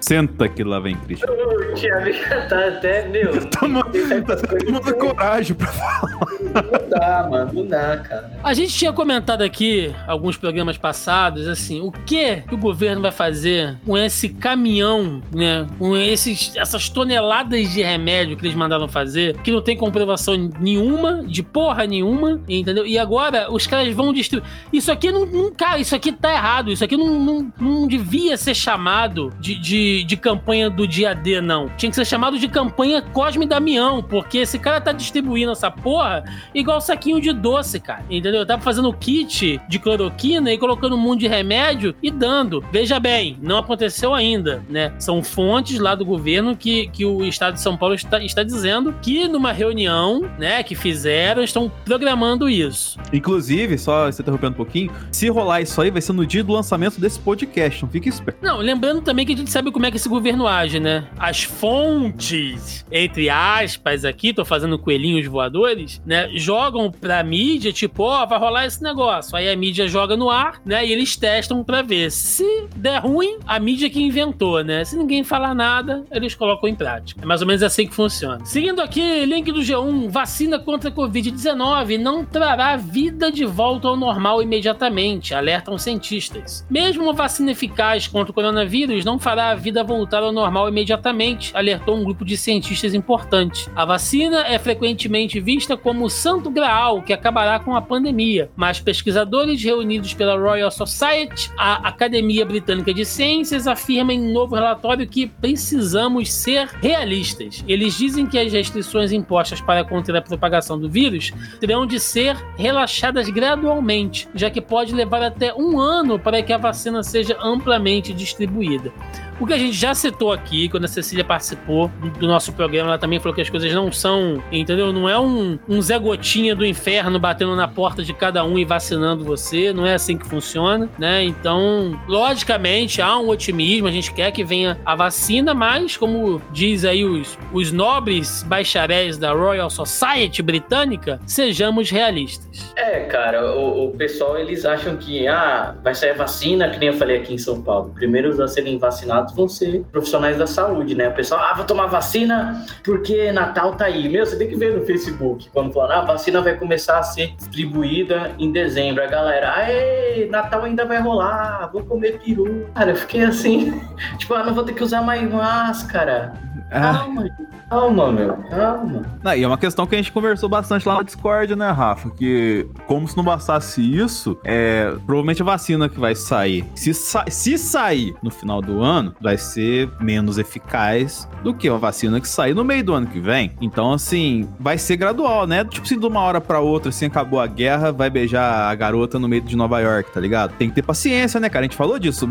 Senta que lá vem Cristian.
O Thiago já tá até, meu. *laughs*
Tomando tá tá coragem pra falar.
Não dá, mano, não dá, cara.
A gente tinha comentado aqui, alguns programas passados, assim, o que o governo vai fazer com esse caminhão, né? Com esses, essas toneladas de remédio que eles mandaram fazer, que não tem comprovação nenhuma, de porra nenhuma, entendeu? E agora os caras vão destruir. Isso aqui não, não cara, isso aqui tá errado. Isso aqui não, não, não devia ser chamado de, de de, campanha do dia D, não. Tinha que ser chamado de campanha Cosme Damião, porque esse cara tá distribuindo essa porra igual saquinho de doce, cara. Entendeu? Tava fazendo kit de cloroquina e colocando um monte de remédio e dando. Veja bem, não aconteceu ainda, né? São fontes lá do governo que, que o estado de São Paulo está, está dizendo que numa reunião, né, que fizeram, estão programando isso.
Inclusive, só se interrompendo um pouquinho, se rolar isso aí, vai ser no dia do lançamento desse podcast, não fique esperto.
Não, lembrando também que a gente sabe como é que esse governo age, né? As fontes, entre aspas, aqui, tô fazendo coelhinhos voadores, né? Jogam pra mídia, tipo, ó, oh, vai rolar esse negócio. Aí a mídia joga no ar, né? E eles testam pra ver. Se der ruim, a mídia que inventou, né? Se ninguém falar nada, eles colocam em prática. É mais ou menos assim que funciona. Seguindo aqui, link do G1: vacina contra a Covid-19 não trará vida de volta ao normal imediatamente, alertam cientistas. Mesmo uma vacina eficaz contra o coronavírus não fará a vida vida voltar ao normal imediatamente, alertou um grupo de cientistas importante. A vacina é frequentemente vista como o santo graal que acabará com a pandemia, mas pesquisadores reunidos pela Royal Society, a Academia Britânica de Ciências, afirmam em um novo relatório que precisamos ser realistas. Eles dizem que as restrições impostas para conter a propagação do vírus terão de ser relaxadas gradualmente, já que pode levar até um ano para que a vacina seja amplamente distribuída. O que a gente já citou aqui, quando a Cecília participou do nosso programa, ela também falou que as coisas não são, entendeu? Não é um, um Zé Gotinha do inferno batendo na porta de cada um e vacinando você, não é assim que funciona, né? Então, logicamente, há um otimismo, a gente quer que venha a vacina, mas, como diz aí os, os nobres bacharéis da Royal Society britânica, sejamos realistas.
É, cara, o, o pessoal, eles acham que, ah, vai sair a vacina, que nem eu falei aqui em São Paulo. Primeiro a serem vacinados vão ser profissionais da saúde, né? O pessoal, ah, vou tomar vacina porque Natal tá aí. Meu, você tem que ver no Facebook, quando falar, ah, a vacina vai começar a ser distribuída em dezembro. A galera, aê, Natal ainda vai rolar, vou comer peru. Cara, eu fiquei assim, *laughs* tipo, ah, não vou ter que usar mais máscara. Ah. Calma, calma, meu, calma.
E é uma questão que a gente conversou bastante lá no Discord, né, Rafa? Que como se não bastasse isso, é provavelmente a vacina que vai sair. Se, sa se sair no final do ano, vai, ser menos eficaz do que uma vacina que sair no meio do ano que vem. Então, assim, vai ser gradual, né? Tipo assim, de uma hora para outra, assim, acabou a guerra, vai beijar a garota no meio de Nova York, tá ligado? Tem que ter paciência, né, cara? A gente falou disso.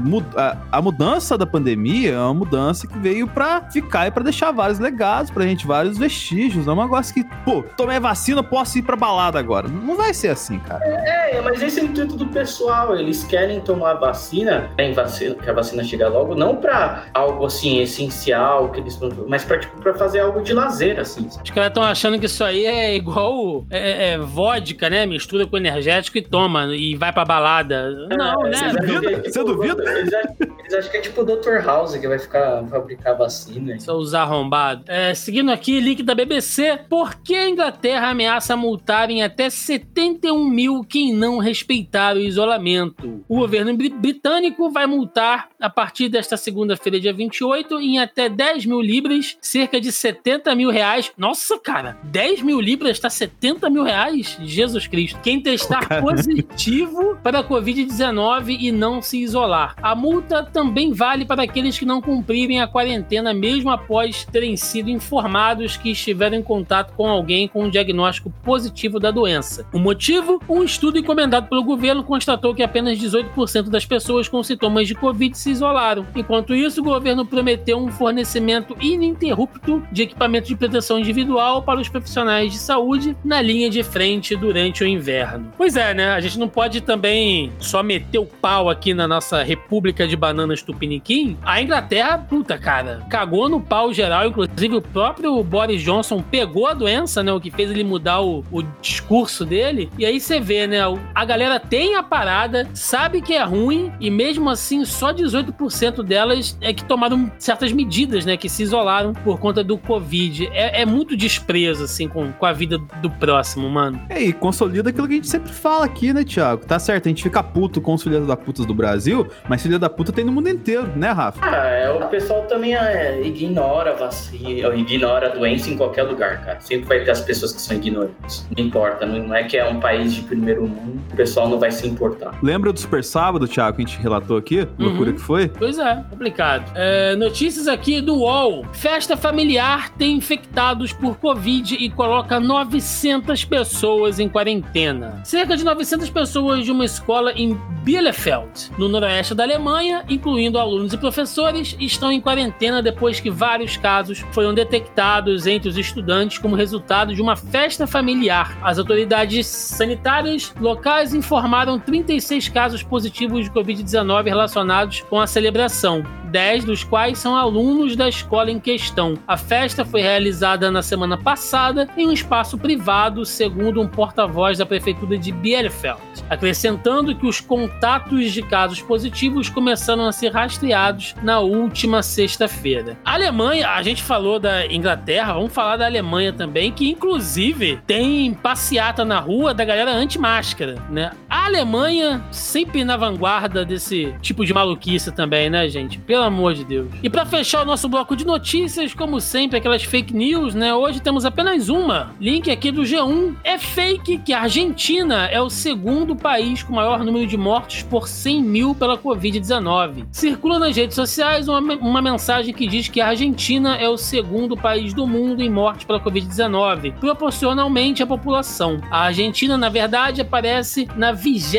A, mudança da pandemia é uma mudança que veio pra ficar e pra deixar vários legados pra gente, vários vestígios. Não é um negócio que, pô, tomei vacina, posso ir pra balada agora. Não vai ser assim, cara.
É, mas esse é o intuito do pessoal. Eles querem tomar vacina, vacina, que a vacina chegue logo, não pra algo assim essencial, que eles mas pra, tipo, pra fazer algo de lazer, assim.
Os caras estão achando que isso aí é igual é, é, vodka, né? Mistura com energético e toma e vai pra balada. Não, é, né?
Você duvida? Tipo, você duvida?
Eles, eles, acham que é tipo o Dr. House que vai ficar fabricar vacina.
Só usar arrombado. É, seguindo aqui, link da BBC. Por que a Inglaterra ameaça multar em até 71 mil quem não respeitar o isolamento? O governo britânico vai multar a partir desta segunda-feira, dia 28, em até 10 mil libras, cerca de 70 mil reais. Nossa, cara, 10 mil libras tá 70 mil reais? Jesus Cristo. Quem testar oh, positivo para a Covid-19 e não se isolar. A multa também vale para aqueles que não cumprirem a quarentena, mesmo após terem sido informados que estiveram em contato com alguém com um diagnóstico positivo da doença. O motivo? Um estudo encomendado pelo governo constatou que apenas 18% das pessoas com sintomas de Covid se isolaram. Enquanto isso, o governo prometeu um fornecimento ininterrupto de equipamento de proteção individual para os profissionais de saúde na linha de frente durante o inverno. Pois é, né? A gente não pode também só meter o pau aqui na nossa República de Bananas Tupiniquim. A Inglaterra, puta, cara, cagou no pau geral. Inclusive, o próprio Boris Johnson pegou a doença, né? O que fez ele mudar o, o discurso dele. E aí você vê, né? A galera tem a parada, sabe que é ruim, e mesmo assim, só 18% delas é que tomaram certas medidas, né? Que se isolaram por conta do Covid. É, é muito desprezo, assim, com, com a vida do próximo, mano.
É, e consolida aquilo que a gente sempre fala aqui, né, Thiago? Tá certo, a gente fica puto com os filhos da putas do Brasil, mas filha da puta tem no mundo inteiro, né, Rafa?
Ah, é, o pessoal também é, ignora a vacina, ignora a doença em qualquer lugar, cara. Sempre vai ter as pessoas que são ignorantes. Não importa, não é que é um país de primeiro mundo, o pessoal não vai se importar.
Lembra do Super Sábado, Thiago, que a gente relatou aqui? Uhum. Loucura que foi?
Pois é, complicado. É, notícias aqui do UOL. Festa familiar tem infectados por Covid e coloca 900 pessoas em quarentena. Cerca de 900 pessoas de uma escola em Bielefeld, no noroeste da Alemanha, incluindo alunos e professores, estão em quarentena depois que vários casos foram detectados entre os estudantes como resultado de uma festa familiar. As autoridades sanitárias locais informaram 36 casos positivos de Covid-19 relacionados com a celebração. 10 dos quais são alunos da escola em questão. A festa foi realizada na semana passada em um espaço privado, segundo um porta-voz da prefeitura de Bielefeld, acrescentando que os contatos de casos positivos começaram a ser rastreados na última sexta-feira. A Alemanha, a gente falou da Inglaterra, vamos falar da Alemanha também, que inclusive tem passeata na rua da galera anti-máscara, né? A Alemanha sempre na vanguarda desse tipo de maluquice também, né, gente? Pelo amor de Deus. E para fechar o nosso bloco de notícias, como sempre, aquelas fake news, né? Hoje temos apenas uma. Link aqui do G1. É fake que a Argentina é o segundo país com maior número de mortes por 100 mil pela Covid-19. Circula nas redes sociais uma, uma mensagem que diz que a Argentina é o segundo país do mundo em mortes pela Covid-19, proporcionalmente à população. A Argentina, na verdade, aparece na 22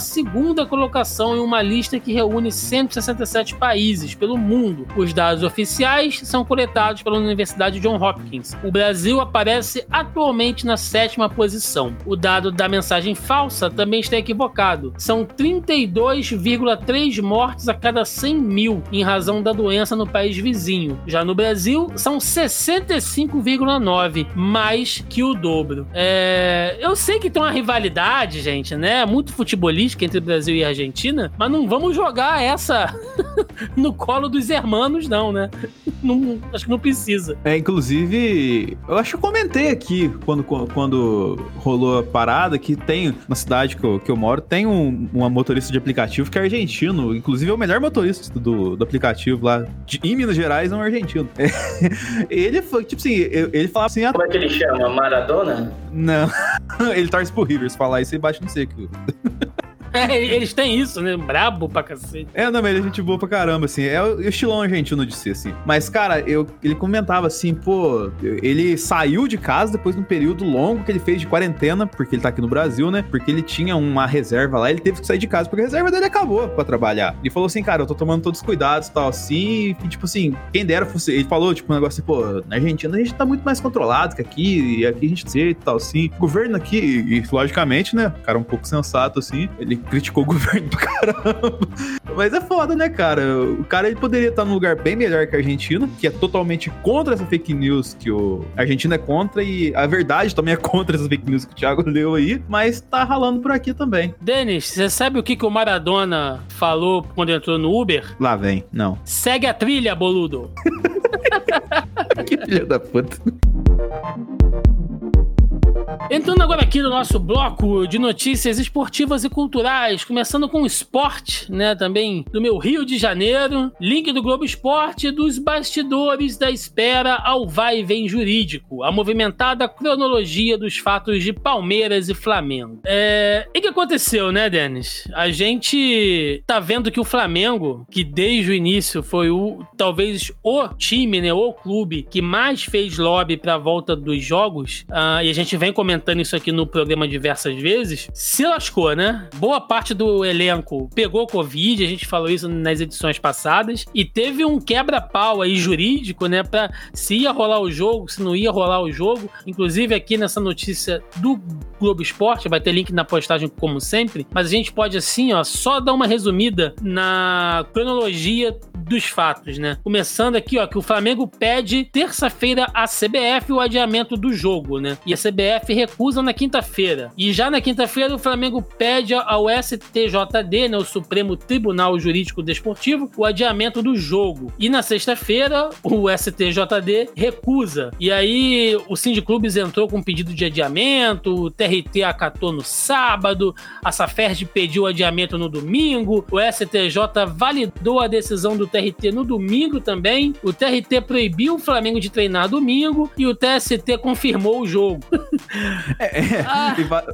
segunda colocação em uma lista que reúne 167 países países pelo mundo. Os dados oficiais são coletados pela Universidade John Hopkins. O Brasil aparece atualmente na sétima posição. O dado da mensagem falsa também está equivocado. São 32,3 mortes a cada 100 mil em razão da doença no país vizinho. Já no Brasil, são 65,9, mais que o dobro. É... Eu sei que tem uma rivalidade, gente, né? Muito futebolística entre Brasil e Argentina, mas não vamos jogar essa *laughs* no colo dos hermanos, não, né? Não, acho que não precisa.
É, inclusive, eu acho que eu comentei aqui quando, quando rolou a parada que tem, na cidade que eu, que eu moro, tem um, uma motorista de aplicativo que é argentino. Inclusive, é o melhor motorista do, do aplicativo lá. De, em Minas Gerais, é um argentino. *laughs* ele foi, tipo assim, ele falava assim.
Como é que ele chama? Maradona?
Não. *laughs* ele torce pro Rivers falar isso e bate no seco. *laughs*
É, eles têm isso, né? Brabo pra cacete.
É, não, mas ele é gente boa pra caramba, assim. É o estilão argentino de ser, assim. Mas, cara, eu, ele comentava assim, pô, ele saiu de casa depois de um período longo que ele fez de quarentena, porque ele tá aqui no Brasil, né? Porque ele tinha uma reserva lá, ele teve que sair de casa, porque a reserva dele acabou pra trabalhar. Ele falou assim, cara, eu tô tomando todos os cuidados e tal, assim, e tipo assim, quem dera fosse. Ele falou, tipo, um negócio assim, pô, na Argentina a gente tá muito mais controlado que aqui, e aqui a gente e tal, assim. O governo aqui, e logicamente, né? O cara um pouco sensato, assim, ele criticou o *laughs* governo pra caramba. Mas é foda, né, cara? O cara ele poderia estar num lugar bem melhor que a Argentina, que é totalmente contra essa fake news que o a Argentina é contra e a verdade também é contra essas fake news que o Thiago *laughs* leu aí, mas tá ralando por aqui também.
Denis, você sabe o que, que o Maradona falou quando entrou no Uber?
Lá vem, não.
Segue a trilha, boludo. *laughs*
que filha da puta.
Entrando agora aqui no nosso bloco de notícias esportivas e culturais, começando com o esporte, né? Também do meu Rio de Janeiro, link do Globo Esporte dos bastidores da espera ao vai e vem jurídico, a movimentada cronologia dos fatos de Palmeiras e Flamengo. É... E o que aconteceu, né, Denis? A gente tá vendo que o Flamengo, que desde o início foi o talvez o time, né, o clube que mais fez lobby para a volta dos jogos, uh, e a gente vem comentando comentando isso aqui no programa diversas vezes, se lascou, né? Boa parte do elenco pegou Covid, a gente falou isso nas edições passadas, e teve um quebra-pau aí jurídico, né? Pra se ia rolar o jogo, se não ia rolar o jogo. Inclusive, aqui nessa notícia do Globo Esporte, vai ter link na postagem, como sempre, mas a gente pode, assim, ó, só dar uma resumida na cronologia dos fatos, né? Começando aqui, ó, que o Flamengo pede terça-feira à CBF o adiamento do jogo, né? E a CBF recusa na quinta-feira. E já na quinta-feira o Flamengo pede ao STJD, né, o Supremo Tribunal Jurídico Desportivo, o adiamento do jogo. E na sexta-feira o STJD recusa. E aí o Clubes entrou com um pedido de adiamento, o TRT acatou no sábado, a Saferd pediu adiamento no domingo, o STJ validou a decisão do TRT no domingo também. O TRT proibiu o Flamengo de treinar domingo e o TST confirmou o jogo. *laughs*
É, é. Ah. E, vai,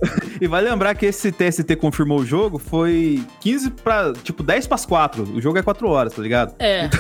e, vai, lembrar que esse TST confirmou o jogo foi 15 para tipo 10 para as 4. O jogo é 4 horas, tá ligado?
É.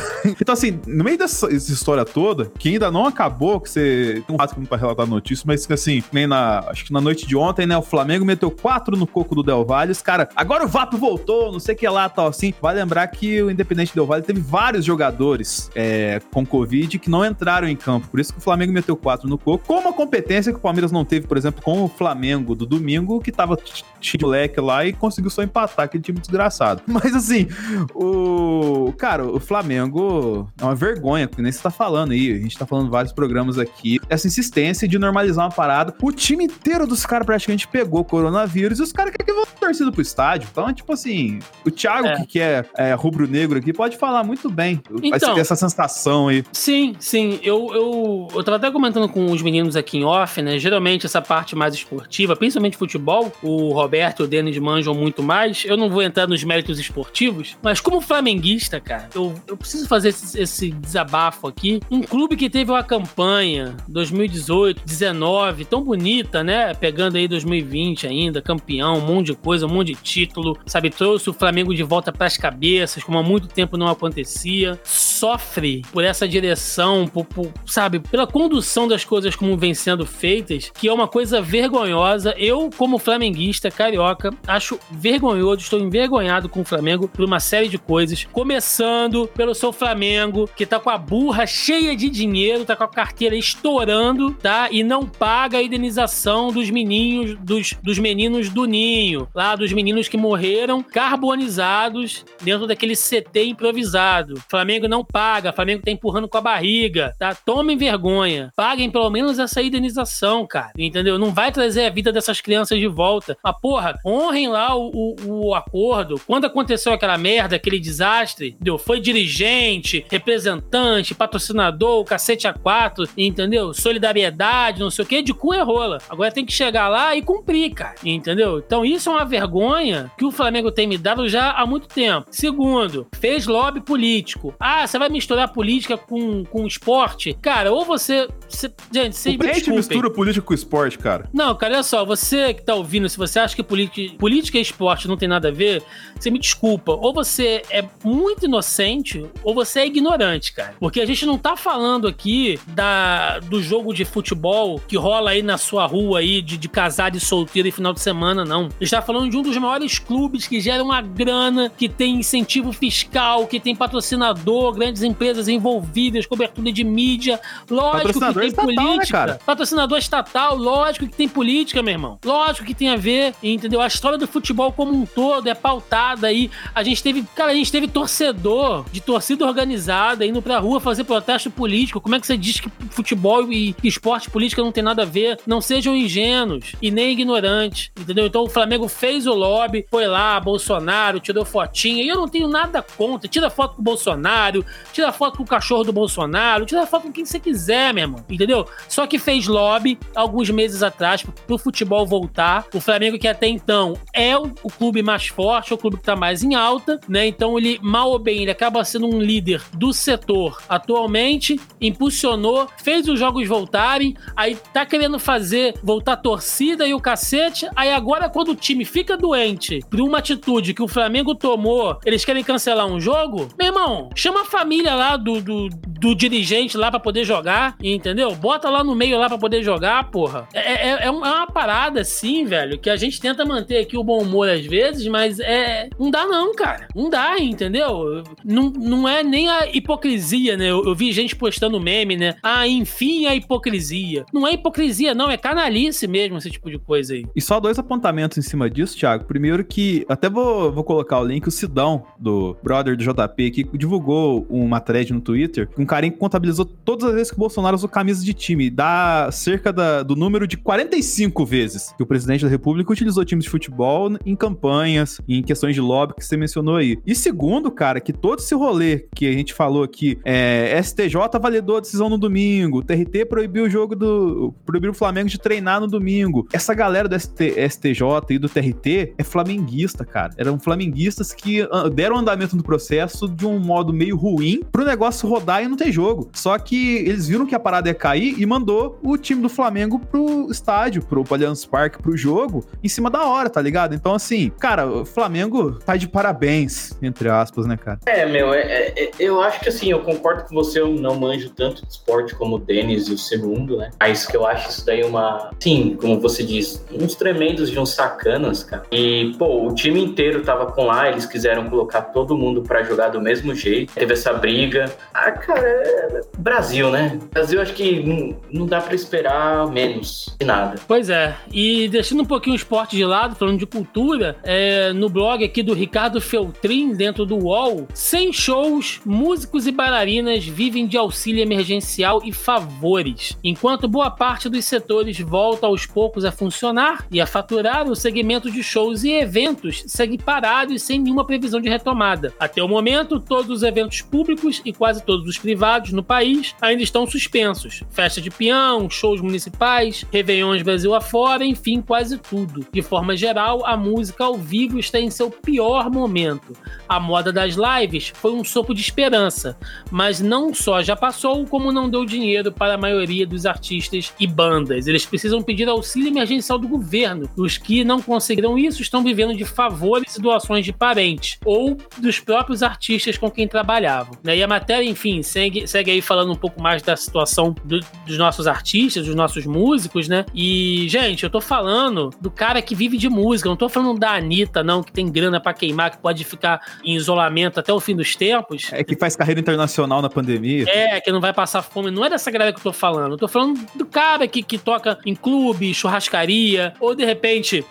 Então, então, assim, no meio dessa história toda, que ainda não acabou, que você tem um rato para relatar notícia, mas que assim, nem na, acho que na noite de ontem, né, o Flamengo meteu 4 no coco do Del Valle, os cara, agora o Vapo voltou, não sei o que lá, tal assim. Vai lembrar que o Independente Del Valle teve vários jogadores é, com Covid que não entraram em campo, por isso que o Flamengo meteu 4 no coco, com uma competência que o Palmeiras não teve, por exemplo, com o Flamengo do domingo, que tava cheio de leque lá e conseguiu só empatar aquele time desgraçado. *laughs* Mas assim, o. Cara, o Flamengo é uma vergonha, que nem você tá falando aí. A gente tá falando vários programas aqui. Essa insistência de normalizar uma parada. O time inteiro dos caras praticamente pegou coronavírus e os caras querem que vão torcido pro estádio. Então, tipo assim, o Thiago, é. que é, é rubro-negro aqui, pode falar muito bem. Então, Vai ter essa sensação aí.
Sim, sim. Eu, eu, eu tava até comentando com os meninos aqui em off, né? Geralmente essa parte mais esportiva, principalmente futebol, o Roberto e o Denis manjam muito mais. Eu não vou entrar nos méritos esportivos, mas como flamenguista, cara, eu, eu preciso fazer esse, esse desabafo aqui. Um clube que teve uma campanha 2018, 19, tão bonita, né? Pegando aí 2020 ainda, campeão, um monte de coisa, um monte de título, sabe? Trouxe o Flamengo de volta para as cabeças, como há muito tempo não acontecia. Sofre por essa direção, por, por, sabe? Pela condução das coisas como vem sendo feitas, que é uma coisa vergonhosa. Eu, como flamenguista carioca, acho vergonhoso, estou envergonhado com o Flamengo por uma série de coisas. Começando pelo seu Flamengo, que tá com a burra cheia de dinheiro, tá com a carteira estourando, tá? E não paga a indenização dos meninos, dos, dos meninos do Ninho, lá dos meninos que morreram carbonizados dentro daquele CT improvisado. Flamengo não paga, Flamengo tá empurrando com a barriga, tá? Tomem vergonha. Paguem pelo menos essa indenização, cara. Entendeu? Não vai trazer a vida dessas crianças de volta. Mas, porra, honrem lá o, o, o acordo. Quando aconteceu aquela merda, aquele desastre, entendeu? Foi dirigente, representante, patrocinador, o cacete A4, entendeu? Solidariedade, não sei o que, de cu é rola. Agora tem que chegar lá e cumprir, cara. Entendeu? Então isso é uma vergonha que o Flamengo tem me dado já há muito tempo. Segundo, fez lobby político. Ah, você vai misturar política com, com esporte? Cara, ou você cê, gente, vocês
O
me desculpem.
mistura política com esporte, cara.
Não, cara, olha só, você que tá ouvindo, se você acha que política, e esporte não tem nada a ver, você me desculpa. Ou você é muito inocente, ou você é ignorante, cara. Porque a gente não tá falando aqui da, do jogo de futebol que rola aí na sua rua aí, de, de casado e solteiro em final de semana, não. A gente tá falando de um dos maiores clubes que geram uma grana, que tem incentivo fiscal, que tem patrocinador, grandes empresas envolvidas, cobertura de mídia. Lógico que tem
estatal, né,
política.
cara?
Patrocinador estatal, lógico que tem política, meu irmão. Lógico que tem a ver, entendeu? A história do futebol como um todo é pautada aí. A gente teve, cara, a gente teve torcedor de torcida organizada indo pra rua fazer protesto político. Como é que você diz que futebol e esporte política não tem nada a ver? Não sejam ingênuos e nem ignorantes, entendeu? Então o Flamengo fez o lobby, foi lá, Bolsonaro, tirou fotinha. E eu não tenho nada contra. Tira foto com o Bolsonaro, tira foto com o cachorro do Bolsonaro, tira foto com quem você quiser, meu irmão, entendeu? Só que fez lobby alguns meses atrás pro futebol voltar. O Flamengo, que até então é o, o clube mais forte, é o clube que tá mais em alta, né? Então ele, mal ou bem, ele acaba sendo um líder do setor atualmente, impulsionou, fez os jogos voltarem, aí tá querendo fazer voltar torcida e o cacete, aí agora quando o time fica doente por uma atitude que o Flamengo tomou, eles querem cancelar um jogo, meu irmão, chama a família lá do, do, do dirigente lá pra poder jogar, entendeu? Bota lá no meio lá pra poder jogar, porra. É, é, é um- é uma parada assim, velho, que a gente tenta manter aqui o bom humor às vezes, mas é. Não dá, não, cara. Não dá, entendeu? Não, não é nem a hipocrisia, né? Eu, eu vi gente postando meme, né? Ah, enfim, a hipocrisia. Não é hipocrisia, não, é canalice mesmo, esse tipo de coisa aí.
E só dois apontamentos em cima disso, Thiago. Primeiro que, até vou, vou colocar o link, o Sidão, do brother do JP, que divulgou uma thread no Twitter, um carinha que contabilizou todas as vezes que o Bolsonaro usou camisa de time. Dá cerca da- do número de 45 vezes que o presidente da república utilizou times de futebol em campanhas, em questões de lobby que você mencionou aí. E segundo, cara, que todo esse rolê que a gente falou aqui, é, STJ validou a decisão no domingo, o TRT proibiu o jogo do... proibiu o Flamengo de treinar no domingo. Essa galera do ST, STJ e do TRT é flamenguista, cara. Eram flamenguistas que ah, deram andamento no processo de um modo meio ruim pro negócio rodar e não ter jogo. Só que eles viram que a parada ia cair e mandou o time do Flamengo pro estádio, pro Allianz Parque, pro jogo, em cima da hora, tá ligado? Então, assim, cara, o Flamengo tá de parabéns, entre aspas, né, cara?
É, meu, é- é- é- eu acho que assim, eu concordo com você, eu não manjo tanto de esporte como o Denis e o segundo, né? Mas que eu acho isso daí uma. Sim, como você diz, uns tremendos de uns sacanas, cara. E, pô, o time inteiro tava com lá, eles quiseram colocar todo mundo pra jogar do mesmo jeito. Teve essa briga. Ah, cara, é Brasil, né? Brasil acho que não, não dá pra esperar menos nada.
Pois é, e deixando um pouquinho o esporte de lado, falando de cultura, é, no blog aqui do Ricardo Feltrin, dentro do UOL, sem shows, músicos e bailarinas vivem de auxílio emergencial e favores. Enquanto boa parte dos setores volta aos poucos a funcionar e a faturar, o segmento de shows e eventos segue parado e sem nenhuma previsão de retomada. Até o momento, todos os eventos públicos e quase todos os privados no país ainda estão suspensos. Festa de peão, shows municipais, réveillões Brasil afora, enfim, quase tudo. De forma geral, a música ao vivo está em seu pior momento. A moda das lives foi um sopro de esperança, mas não só já passou, como não deu dinheiro para a maioria dos artistas e bandas. Eles precisam pedir auxílio emergencial do governo. Os que não conseguiram isso estão vivendo de favores e doações de parentes ou dos próprios artistas com quem trabalhavam. né? E a matéria, enfim, segue, segue aí falando um pouco mais da situação do- dos nossos artistas, dos nossos músicos, né? E, gente, eu tô falando do cara que vive de música, não tô falando da Anitta, não, que tem grana pra queimar, que pode ficar em isolamento até o fim dos tempos.
É que faz carreira internacional na pandemia.
É, que não vai passar fome. Não é dessa galera que eu tô falando. Eu tô falando do cara que, que toca em clube, churrascaria, ou de repente.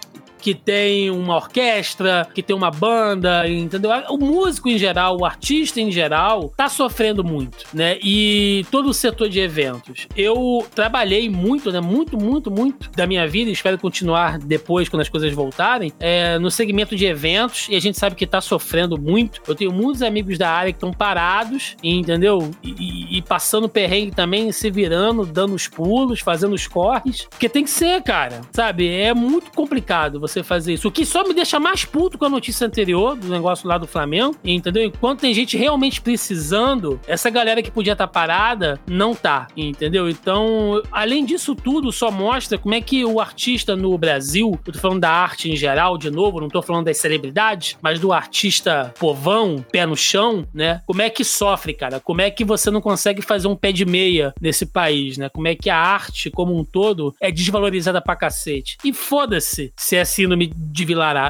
Que tem uma orquestra, que tem uma banda, entendeu? O músico em geral, o artista em geral, tá sofrendo muito, né? E todo o setor de eventos. Eu trabalhei muito, né? Muito, muito, muito da minha vida, e espero continuar depois, quando as coisas voltarem, é, no segmento de eventos, e a gente sabe que tá sofrendo muito. Eu tenho muitos amigos da área que estão parados, entendeu? E, e- e passando perrengue também, se virando, dando os pulos, fazendo os corres. Porque tem que ser, cara. Sabe? É muito complicado. Você você fazer isso. O que só me deixa mais puto com a notícia anterior do negócio lá do Flamengo, entendeu? Enquanto tem gente realmente precisando, essa galera que podia estar tá parada não tá, entendeu? Então, além disso tudo, só mostra como é que o artista no Brasil, eu tô falando da arte em geral, de novo, não tô falando das celebridades, mas do artista povão, pé no chão, né? Como é que sofre, cara? Como é que você não consegue fazer um pé de meia nesse país, né? Como é que a arte como um todo é desvalorizada pra cacete. E foda-se se é síndrome de,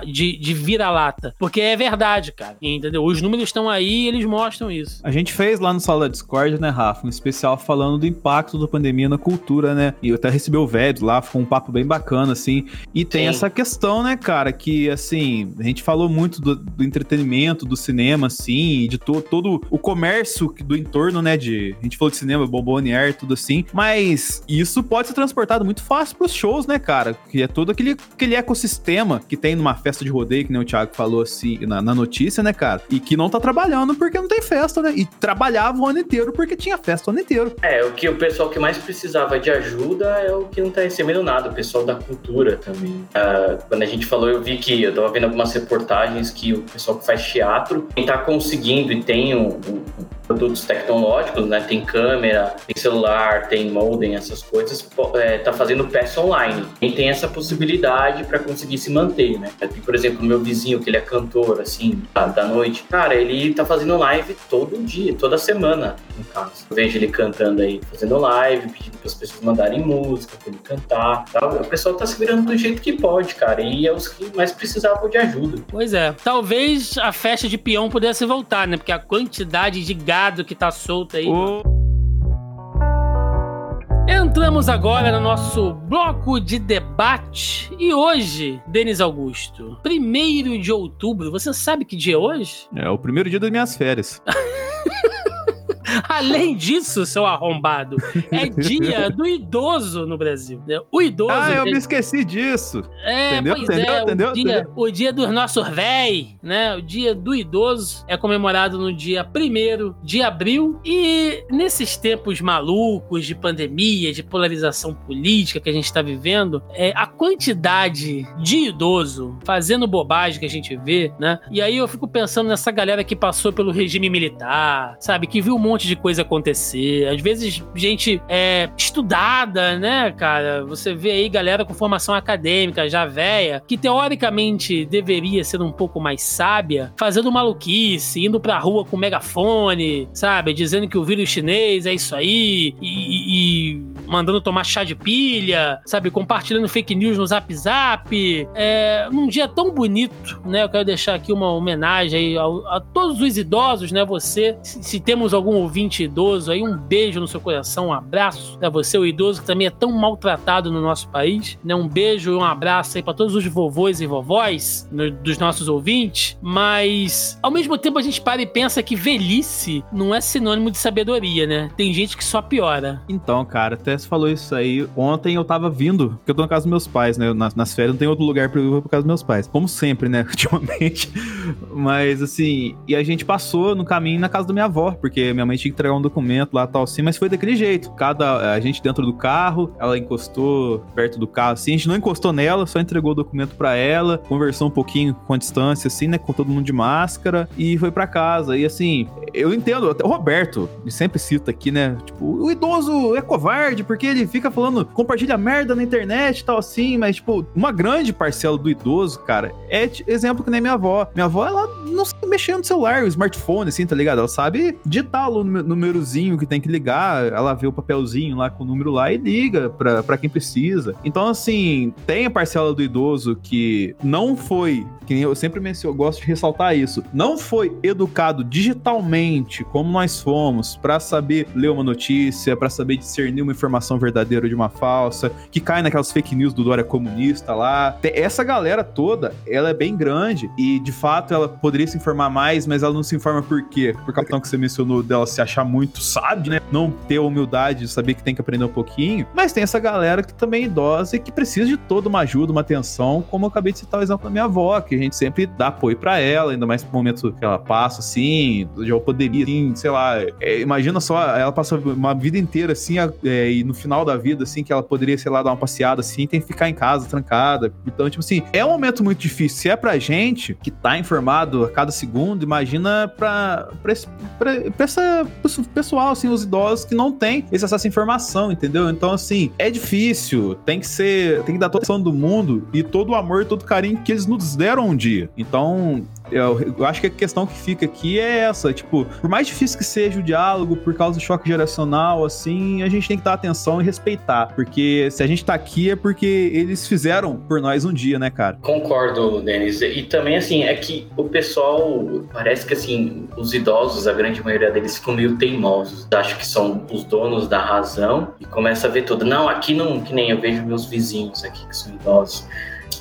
de, de vira-lata. Porque é verdade, cara. Entendeu? Os números estão aí e eles mostram isso.
A gente fez lá no Sala Discord, né, Rafa? Um especial falando do impacto da pandemia na cultura, né? E eu até recebi o Vedes lá, ficou um papo bem bacana, assim. E tem Sim. essa questão, né, cara, que, assim, a gente falou muito do, do entretenimento, do cinema, assim, de to, todo o comércio do entorno, né? De, a gente falou de cinema, Bombonier, tudo assim. Mas isso pode ser transportado muito fácil pros shows, né, cara? Que é todo aquele, aquele ecossistema que tem numa festa de rodeio, que nem o Thiago falou assim na, na notícia, né, cara? E que não tá trabalhando porque não tem festa, né? E trabalhava o ano inteiro porque tinha festa o ano inteiro.
É, o que o pessoal que mais precisava de ajuda é o que não tá recebendo nada, o pessoal da cultura também. Uh, quando a gente falou, eu vi que eu tava vendo algumas reportagens que o pessoal que faz teatro, quem tá conseguindo e tem um, um produtos tecnológicos, né? Tem câmera, tem celular, tem modem, essas coisas, é, tá fazendo peça online. Quem tem essa possibilidade para conseguir se manter, né? Tem, por exemplo, meu vizinho, que ele é cantor, assim, da, noite. Cara, ele tá fazendo live todo dia, toda semana, no caso. Eu vejo ele cantando aí, fazendo live, pedindo para as pessoas mandarem música, para ele cantar. Tal. O pessoal tá se virando do jeito que pode, cara. E é os que mais precisavam de ajuda.
Pois é. Talvez a festa de peão pudesse voltar, né? Porque a quantidade de gado que tá solto aí. Oh. Entramos agora no nosso bloco de debate e hoje, Denis Augusto, primeiro de outubro, você sabe que dia é hoje?
É o primeiro dia das minhas férias. *laughs*
Além disso, seu arrombado, é *laughs* dia do idoso no Brasil. Né? O idoso.
Ah, eu me esqueci disso.
É, entendeu? Pois entendeu? É, entendeu? O, dia, entendeu? o dia dos nossos véi, né? O dia do idoso é comemorado no dia 1 de abril. E nesses tempos malucos de pandemia, de polarização política que a gente está vivendo, é, a quantidade de idoso fazendo bobagem que a gente vê, né? E aí eu fico pensando nessa galera que passou pelo regime militar, sabe? Que viu um monte de coisa acontecer. Às vezes, gente é, estudada, né, cara? Você vê aí galera com formação acadêmica, já velha, que teoricamente deveria ser um pouco mais sábia, fazendo maluquice, indo pra rua com megafone, sabe? Dizendo que o vírus chinês é isso aí, e, e mandando tomar chá de pilha, sabe? Compartilhando fake news no zap zap. É, num dia tão bonito, né? Eu quero deixar aqui uma homenagem ao, a todos os idosos, né? Você, se, se temos algum ouvinte idoso aí, um beijo no seu coração, um abraço para você, o idoso que também é tão maltratado no nosso país, né? Um beijo e um abraço aí para todos os vovôs e vovós no, dos nossos ouvintes, mas ao mesmo tempo a gente para e pensa que velhice não é sinônimo de sabedoria, né? Tem gente que só piora.
Então, cara, até você falou isso aí. Ontem eu tava vindo, porque eu tô na casa dos meus pais, né? Nas, nas férias não tem outro lugar pra eu ir pra casa dos meus pais. Como sempre, né? *laughs* Ultimamente. Mas assim, e a gente passou no caminho na casa da minha avó, porque minha mãe tinha que entregar um documento lá tal assim, mas foi daquele jeito. Cada a gente dentro do carro, ela encostou perto do carro assim, a gente não encostou nela, só entregou o documento para ela, conversou um pouquinho com a distância assim, né, com todo mundo de máscara e foi para casa. E assim, eu entendo, até o Roberto, ele sempre cita aqui, né, tipo, o idoso é covarde porque ele fica falando, compartilha merda na internet e tal assim, mas tipo, uma grande parcela do idoso, cara, é exemplo que nem minha avó. Minha avó, ela não sabe mexer no celular, o smartphone assim, tá ligado? Ela sabe digitar númerozinho que tem que ligar, ela vê o papelzinho lá com o número lá e liga pra quem precisa. Então, assim, tem a parcela do idoso que não foi, que eu sempre menciono, gosto de ressaltar isso, não foi educado digitalmente como nós fomos para saber ler uma notícia, para saber discernir uma informação verdadeira de uma falsa, que cai naquelas fake news do Dória comunista lá. Essa galera toda, ela é bem grande e de fato ela poderia se informar mais, mas ela não se informa por quê? Por causa que você mencionou dela se achar muito sábio, né? Não ter humildade de saber que tem que aprender um pouquinho. Mas tem essa galera que também é idosa e que precisa de toda uma ajuda, uma atenção, como eu acabei de citar o exemplo da minha avó, que a gente sempre dá apoio para ela, ainda mais no momento que ela passa, assim, já poderia, assim, sei lá, é, imagina só, ela passa uma vida inteira assim, é, e no final da vida, assim, que ela poderia, sei lá, dar uma passeada, assim, tem que ficar em casa, trancada. Então, tipo assim, é um momento muito difícil. Se é pra gente, que tá informado a cada segundo, imagina pra, pra, pra, pra essa pessoal, assim, os idosos que não tem esse acesso à informação, entendeu? Então, assim, é difícil, tem que ser, tem que dar toda a atenção do mundo e todo o amor e todo o carinho que eles nos deram um dia. Então, eu, eu, acho que a questão que fica aqui é essa, tipo, por mais difícil que seja o diálogo, por causa do choque geracional, assim, a gente tem que dar atenção e respeitar, porque se a gente tá aqui é porque eles fizeram por nós um dia, né, cara?
Concordo, Denis. E também, assim, é que o pessoal, parece que, assim, os idosos, a grande maioria deles ficam meio teimosos. Acho que são os donos da razão e começa a ver tudo. Não, aqui não, que nem eu vejo meus vizinhos aqui que são idosos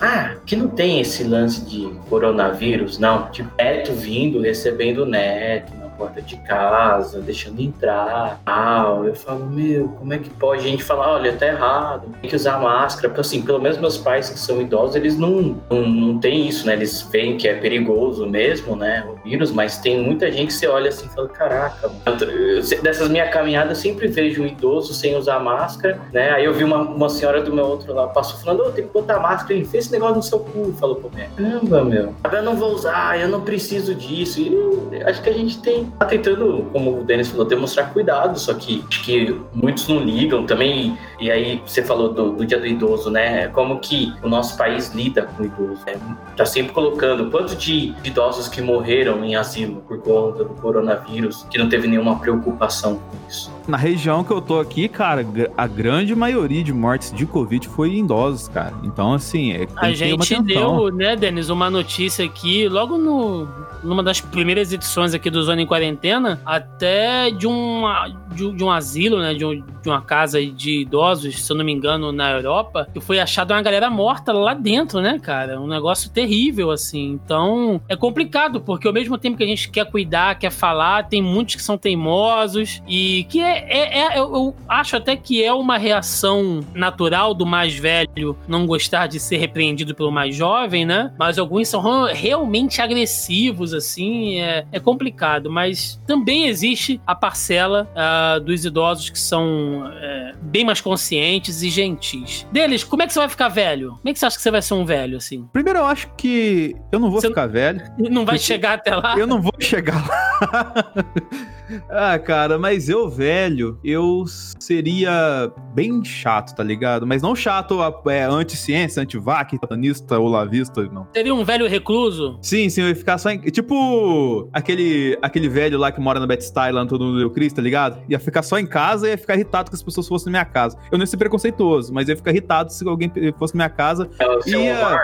ah, que não tem esse lance de coronavírus, não. Tipo, neto vindo, recebendo neto, porta de casa, deixando entrar, tal. Eu falo, meu, como é que pode a gente falar, olha, tá errado, tem que usar máscara. Porque, assim, pelo menos meus pais que são idosos, eles não, não, não têm isso, né? Eles veem que é perigoso mesmo, né? O vírus, mas tem muita gente que você olha assim e fala, caraca, eu, dessas minhas caminhadas eu sempre vejo um idoso sem usar máscara, né? Aí eu vi uma, uma senhora do meu outro lado passou falando, ô, oh, tem que botar máscara, ele fez esse negócio no seu cu, falou mim. Caramba, meu, eu não vou usar, eu não preciso disso. E acho que a gente tem tá tentando, como o Denis falou, demonstrar cuidado, só que acho que muitos não ligam também. E aí você falou do, do dia do idoso, né? Como que o nosso país lida com o idoso. Né? Tá sempre colocando quanto de idosos que morreram em asilo por conta do coronavírus, que não teve nenhuma preocupação com isso.
Na região que eu tô aqui, cara, a grande maioria de mortes de Covid foi em idosos, cara. Então, assim, é,
a gente deu, né, Denis, uma notícia aqui, logo no, numa das primeiras edições aqui do Zona em Quarentena, até de, uma, de, de um asilo, né, de, um, de, uma casa de idosos, se eu não me engano, na Europa, que foi achado uma galera morta lá dentro, né, cara? Um negócio terrível, assim. Então, é complicado, porque ao mesmo tempo que a gente quer cuidar, quer falar, tem muitos que são teimosos e que é é, é, eu acho até que é uma reação natural do mais velho não gostar de ser repreendido pelo mais jovem, né? Mas alguns são realmente agressivos, assim, é, é complicado. Mas também existe a parcela uh, dos idosos que são uh, bem mais conscientes e gentis. Deles, como é que você vai ficar velho? Como é que você acha que você vai ser um velho, assim?
Primeiro, eu acho que eu não vou você ficar velho. *laughs*
Não vai chegar até lá?
Eu não vou chegar lá. *laughs* ah, cara, mas eu, velho, eu seria bem chato, tá ligado? Mas não chato é, anti-ciência, anti-vac, satanista, olavista, não.
Seria um velho recluso?
Sim, sim, eu ia ficar só em... Tipo, aquele, aquele velho lá que mora na Bed-Stuy, lá no Todo Mundo Deu Cristo, tá ligado? Ia ficar só em casa e ia ficar irritado que as pessoas fossem na minha casa. Eu não ia ser preconceituoso, mas ia ficar irritado se alguém fosse na minha casa.
É seu ia...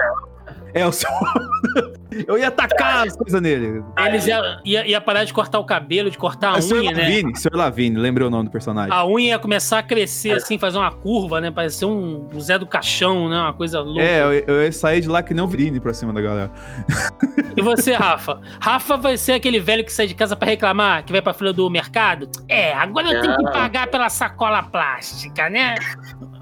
É o seu. *laughs* Eu ia atacar as coisas nele.
Eles ia, ia, ia, parar de cortar o cabelo, de cortar a é, unha, né?
Lavigne, Sr. Lavigne, lembrei o nome do personagem.
A unha ia começar a crescer, assim, fazer uma curva, né? Parecer um, um Zé do Caixão, né? Uma coisa louca.
É, eu, eu ia sair de lá que nem um Vini pra cima da galera.
E você, Rafa? Rafa vai ser aquele velho que sai de casa para reclamar, que vai pra fila do mercado? É, agora eu tenho que pagar pela sacola plástica, né?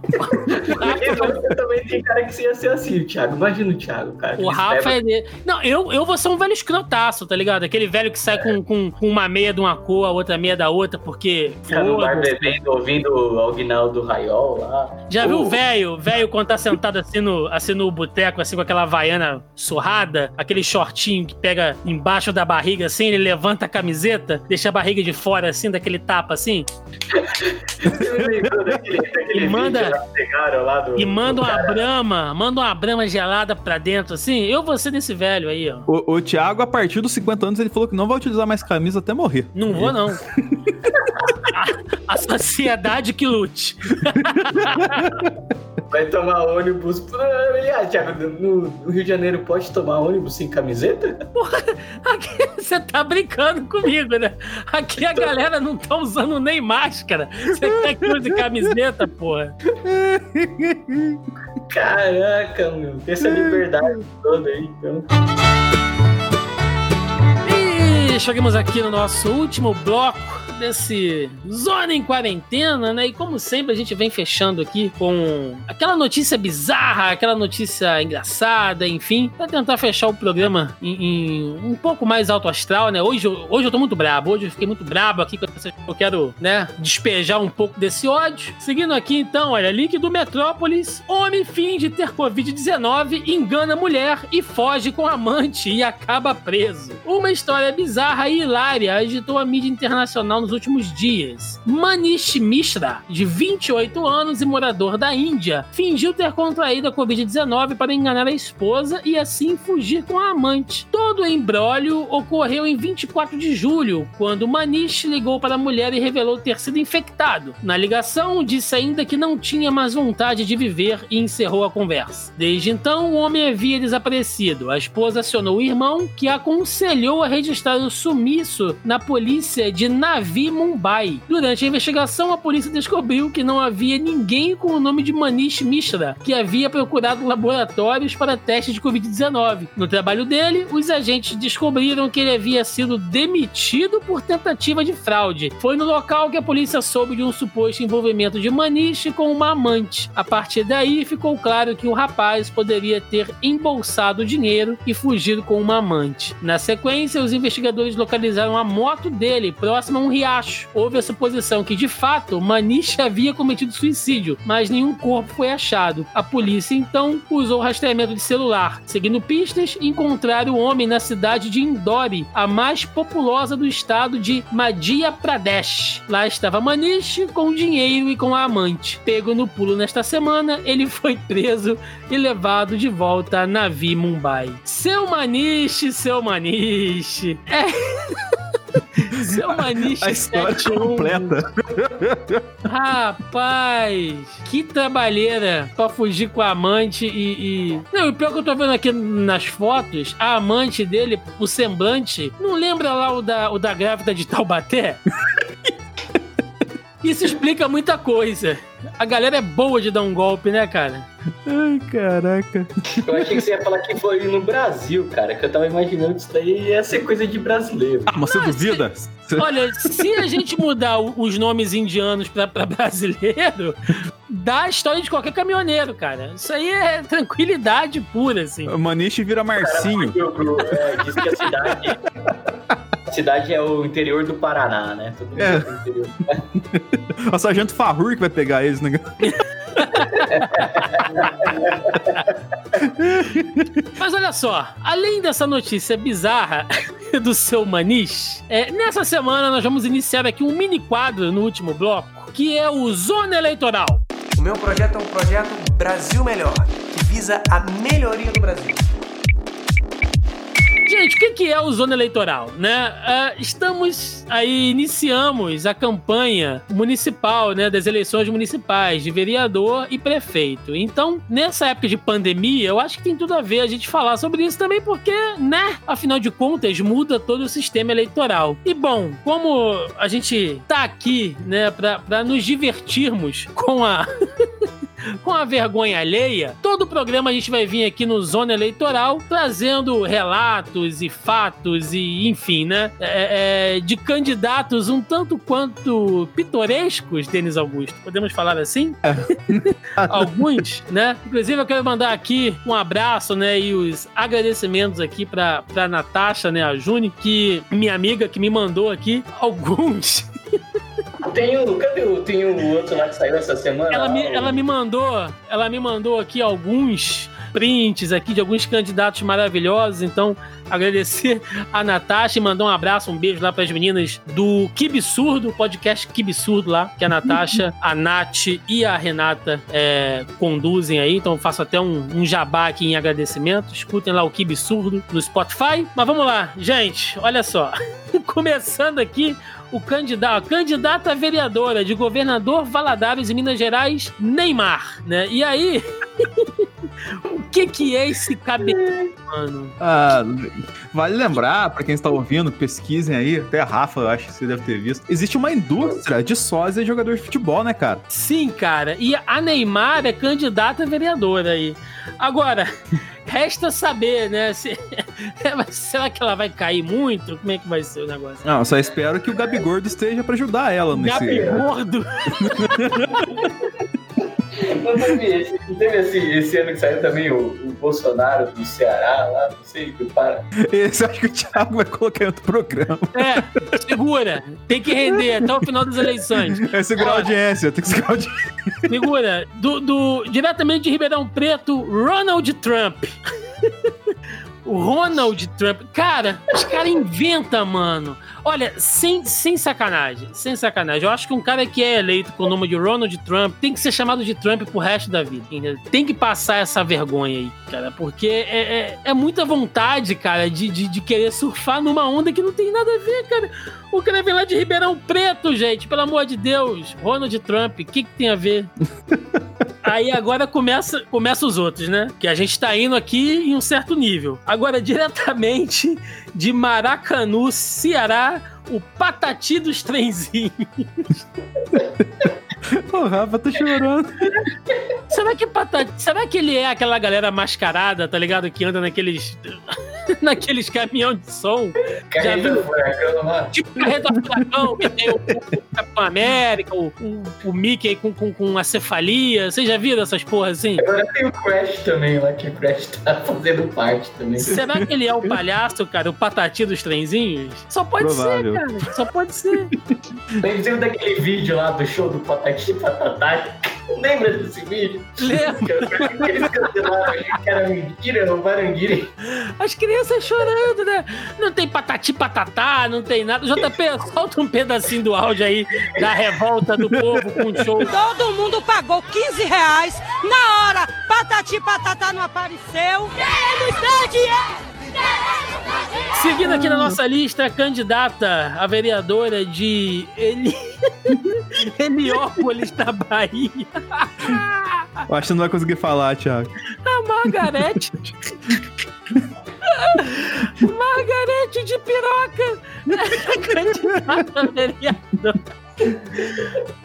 Você também tem cara que ia ser assim, o Thiago. Imagina o Thiago, cara.
O Rafa é. De... Não, eu, eu vou ser um velho escrotaço, tá ligado? Aquele velho que sai com, com, com, uma meia de uma cor, a outra meia da outra, porque.
Fica no bar bebendo, ouvindo o Aguinaldo do Raiol lá.
Já viu o velho, velho, quando tá sentado assim no, assim no boteco, assim com aquela vaiana surrada, aquele shortinho que pega embaixo da barriga assim, ele levanta a camiseta, deixa a barriga de fora assim, daquele tapa assim? *laughs* daquele, daquele e manda, do, e manda uma brama, manda uma brama gelada pra dentro, assim. Eu vou ser desse velho aí, ó.
O, o Thiago, a partir dos 50 anos, ele falou que não vai utilizar mais camisa até morrer.
Não vou, não. *laughs* a, a sociedade que lute. *laughs*
Vai tomar ônibus. Aliás, Thiago, no Rio de Janeiro pode tomar ônibus sem camiseta?
Porra, aqui, você tá brincando comigo, né? Aqui a galera não tá usando nem máscara. Você quer que use camiseta, porra?
Caraca, meu. Tem essa liberdade toda aí, então.
E chegamos aqui no nosso último bloco desse Zona em Quarentena, né? E como sempre, a gente vem fechando aqui com aquela notícia bizarra, aquela notícia engraçada, enfim, pra tentar fechar o programa em, em um pouco mais alto astral, né? Hoje, hoje eu tô muito brabo, hoje eu fiquei muito brabo aqui, eu quero, né, despejar um pouco desse ódio. Seguindo aqui, então, olha, link do Metrópolis, homem finge ter Covid-19, engana mulher e foge com amante e acaba preso. Uma história bizarra e hilária agitou a mídia internacional nos últimos dias. Manish Mishra, de 28 anos e morador da Índia, fingiu ter contraído a Covid-19 para enganar a esposa e assim fugir com a amante. Todo o embrólio ocorreu em 24 de julho, quando Manish ligou para a mulher e revelou ter sido infectado. Na ligação, disse ainda que não tinha mais vontade de viver e encerrou a conversa. Desde então, o homem havia desaparecido. A esposa acionou o irmão, que aconselhou a registrar o sumiço na polícia de Navi Mumbai. Durante a investigação, a polícia descobriu que não havia ninguém com o nome de Manish Mishra que havia procurado laboratórios para testes de Covid-19. No trabalho dele, os agentes descobriram que ele havia sido demitido por tentativa de fraude. Foi no local que a polícia soube de um suposto envolvimento de Manish com uma amante. A partir daí, ficou claro que o rapaz poderia ter embolsado dinheiro e fugido com uma amante. Na sequência, os investigadores localizaram a moto dele próxima a um riacho. Houve a suposição que, de fato, Manish havia cometido suicídio, mas nenhum corpo foi achado. A polícia, então, usou rastreamento de celular. Seguindo pistas, encontraram o homem na cidade de Indore, a mais populosa do estado de Madhya Pradesh. Lá estava Manish com dinheiro e com a amante. Pego no pulo nesta semana, ele *laughs* foi preso e levado de volta a Navi Mumbai. Seu Manish, seu Manish. É. *laughs* *laughs* Seu Maniche
A história
71.
completa.
Rapaz, que trabalheira pra fugir com a amante e, e. Não, o pior que eu tô vendo aqui nas fotos, a amante dele, o semblante, não lembra lá o da, o da grávida de Taubaté? *laughs* Isso explica muita coisa. A galera é boa de dar um golpe, né, cara?
Ai, caraca.
Eu achei que você ia falar que foi no Brasil, cara, que eu tava imaginando que isso daí ia ser coisa de brasileiro.
Ah, mas você duvida? *laughs*
Olha, se a gente mudar os nomes indianos pra, pra brasileiro, dá a história de qualquer caminhoneiro, cara. Isso aí é tranquilidade pura, assim.
O Maniche vira Marcinho.
Pro- é, diz que a cidade. A cidade é o interior do Paraná, né? Todo mundo
É.
é. do interior. *laughs*
O sargento Farrur que vai pegar eles, né? *laughs*
Mas olha só, além dessa notícia bizarra *laughs* do seu Manish, é, nessa semana nós vamos iniciar aqui um mini quadro no último bloco, que é o Zona Eleitoral.
O meu projeto é um projeto Brasil Melhor, que visa a melhoria do Brasil.
Gente, o que, que é o Zona Eleitoral, né? Ah, estamos aí, iniciamos a campanha municipal, né, das eleições municipais de vereador e prefeito. Então, nessa época de pandemia, eu acho que tem tudo a ver a gente falar sobre isso também, porque, né, afinal de contas, muda todo o sistema eleitoral. E bom, como a gente tá aqui, né, pra, pra nos divertirmos com a com a vergonha alheia, todo programa a gente vai vir aqui no Zona Eleitoral trazendo relatos e fatos e, enfim, né? é, é, de candidatos um tanto quanto pitorescos, Denis Augusto. Podemos falar assim? *laughs* Alguns, né? Inclusive, eu quero mandar aqui um abraço, né? E os agradecimentos aqui pra, pra Natasha, né? A Juni, que minha amiga que me mandou aqui alguns. *laughs*
Tem o. Cadê o. Tem o outro lá que saiu essa semana?
Ela me, ela me mandou, ela me mandou aqui alguns prints aqui de alguns candidatos maravilhosos, então agradecer a Natasha e mandar um abraço, um beijo lá para as meninas do Kibsurdo, podcast Kibsurdo lá, que a Natasha, a Nath e a Renata é, conduzem aí, então faço até um, um jabá aqui em agradecimento, escutem lá o Kibsurdo no Spotify, mas vamos lá, gente, olha só, *laughs* começando aqui o candidato, a candidata vereadora de governador Valadares em Minas Gerais, Neymar, né? E aí, *laughs* o que que é esse cabelo, mano?
Ah, vale lembrar, pra quem está ouvindo, pesquisem aí, até a Rafa, eu acho que você deve ter visto. Existe uma indústria de sósia e jogador de futebol, né, cara?
Sim, cara. E a Neymar é candidata vereadora aí. Agora, resta saber, né? Se... *laughs* será que ela vai cair muito? Como é que vai ser o negócio?
Não, só espero que o Gabi Gordo esteja pra ajudar ela nesse.
Gabi Gordo? *laughs*
Não teve, esse, não teve esse, esse ano que saiu também o, o Bolsonaro do Ceará lá, não sei, que para.
Esse eu acho que o Thiago vai colocar em outro programa.
É, segura. Tem que render até o final das eleições.
É segurar a audiência, tem que segurar a audiência.
Segura. Do, do, diretamente de Ribeirão Preto, Ronald Trump. O Ronald Trump. Cara, os caras inventam, mano. Olha, sem, sem sacanagem. Sem sacanagem. Eu acho que um cara que é eleito com o nome de Ronald Trump tem que ser chamado de Trump pro resto da vida. Entendeu? Tem que passar essa vergonha aí, cara. Porque é, é, é muita vontade, cara, de, de, de, querer surfar numa onda que não tem nada a ver, cara. O cara vem lá de Ribeirão Preto, gente. Pelo amor de Deus. Ronald Trump, o que, que tem a ver? *laughs* Aí agora começa, começa os outros, né? Que a gente tá indo aqui em um certo nível. Agora, diretamente de Maracanu, Ceará, o Patati dos Trenzinhos. *laughs*
O Rafa tá chorando.
Será que Patati. Será que ele é aquela galera mascarada, tá ligado? Que anda naqueles. *laughs* naqueles caminhão de som.
Carreta do furacão lá.
Tipo carreta do furacão, que tem o, o Capitão América, o, o, o Mickey com, com, com a cefalia. Vocês já viram essas porras assim?
Agora tem o Crash também lá, que o Crash tá fazendo parte também.
Será que ele é o palhaço, cara? O patati dos trenzinhos? Só pode
Provável.
ser, cara. Só pode ser.
Lembra daquele vídeo lá do show do Patati Patatá? Lembra desse vídeo?
Lembro. *laughs*
Eles cancelaram que era mentira, o Baranguiri.
As crianças chorando, né? Não tem patati patatá, não tem nada. JP, *laughs* solta um pedacinho do áudio aí da revolta do povo com o show.
Todo mundo pagou 15 reais na hora. Patati patatá não apareceu. Queremos dar dinheiro.
Seguindo aqui na nossa lista, a candidata a vereadora de Eli... *laughs* Heliópolis, da Bahia.
Eu acho que você não vai conseguir falar, Thiago.
A Margarete. Margarete de piroca. Candidata a vereadora.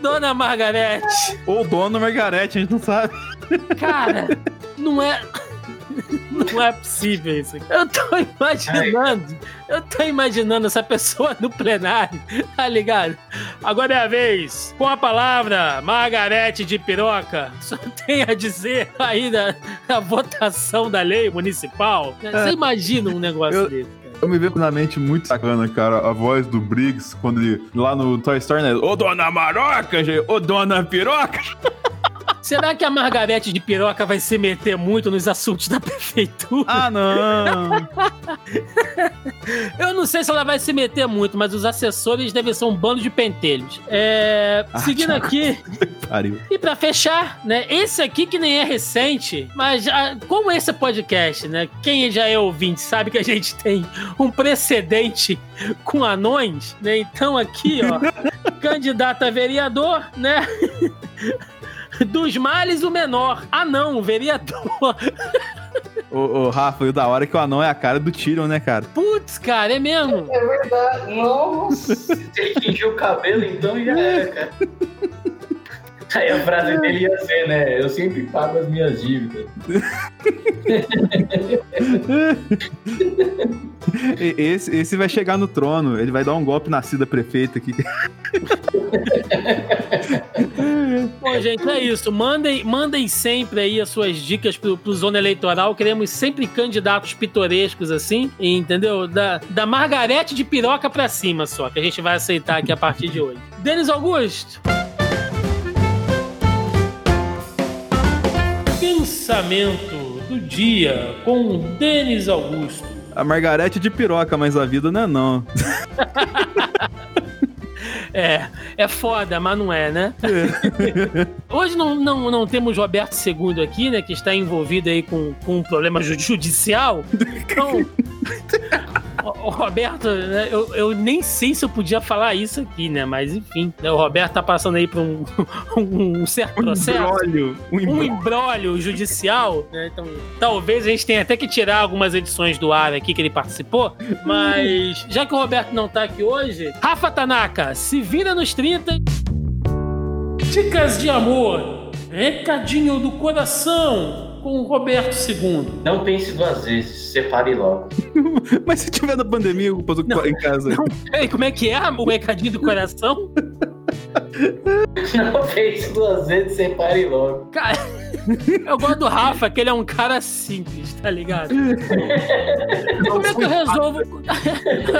Dona Margarete.
Ou Dona Margarete, a gente não sabe.
Cara, não é. Não é possível isso. Eu tô imaginando. Eu tô imaginando essa pessoa no plenário, tá ligado? Agora é a vez. Com a palavra, Margarete de Piroca. Só tem a dizer aí da, da votação da lei municipal. Você imagina um negócio
Eu-
desse, cara?
Eu me vejo na mente muito sacana, cara, a voz do Briggs, quando ele, lá no Toy Story, né? Ô, Dona Maroca, gente! Ô, Dona Piroca! *laughs*
Será que a Margarete de Piroca vai se meter muito nos assuntos da prefeitura?
Ah, não! *laughs*
Eu não sei se ela vai se meter muito, mas os assessores devem ser um bando de pentelhos. É,
Ah,
seguindo
Thiago.
aqui, *laughs*
Pariu.
e pra fechar, né? Esse aqui que nem é recente, mas ah, como esse é podcast, né? Quem já é ouvinte sabe que a gente tem um precedente com anões, né? Então aqui, ó, *laughs* candidato a vereador, né? *laughs* Dos males, o menor. Anão, o vereador.
Ô, ô, Rafa, e o da hora é que o anão é a cara do Tyrion, né, cara?
Putz, cara, é mesmo.
É verdade. Nossa. Se ele tingiu o cabelo, então já era, cara. *laughs* Aí a frase dele ia ser, né? Eu sempre pago as minhas dívidas. *laughs*
E- Esse, esse vai chegar no trono, ele vai dar um golpe na Cida prefeita aqui. *laughs*
Bom, gente, é isso. Mandem, mandem sempre aí as suas dicas pro, pro Zona Eleitoral. Queremos sempre candidatos pitorescos, assim, entendeu? Da, da Margarete de piroca pra cima só, que a gente vai aceitar aqui a partir de hoje. Denis Augusto. Pensamento do dia com Denis Augusto.
A Margarete de piroca, mas a vida não é não. *laughs*
É, é foda, mas não é, né? *laughs* Hoje não, não, não temos Roberto II aqui, né? Que está envolvido aí com, com um problema ju- judicial. *laughs* Então, o, Roberto, né, eu, eu nem sei se eu podia falar isso aqui, né? Mas enfim, né, o Roberto tá passando aí por *laughs* um, um certo
Um
processo
embrólio. Um
um
embrólio.
embrólio judicial, né? Então, talvez a gente tenha até que tirar algumas edições do ar aqui que ele participou, mas *laughs* já que o Roberto não tá aqui hoje, Rafa Tanaka, se vira nos 30. Dicas de amor, recadinho do coração. Com o Roberto II.
Não pense duas vezes, separe logo. *laughs*
Mas se tiver na pandemia, eu posso
Não,
em casa.
Não, Ei, como é que é o recadinho do coração? *laughs*
Não pense duas vezes, separe logo.
Cara, eu gosto do Rafa, que ele é um cara simples, tá ligado? Como é que eu resolvo *laughs*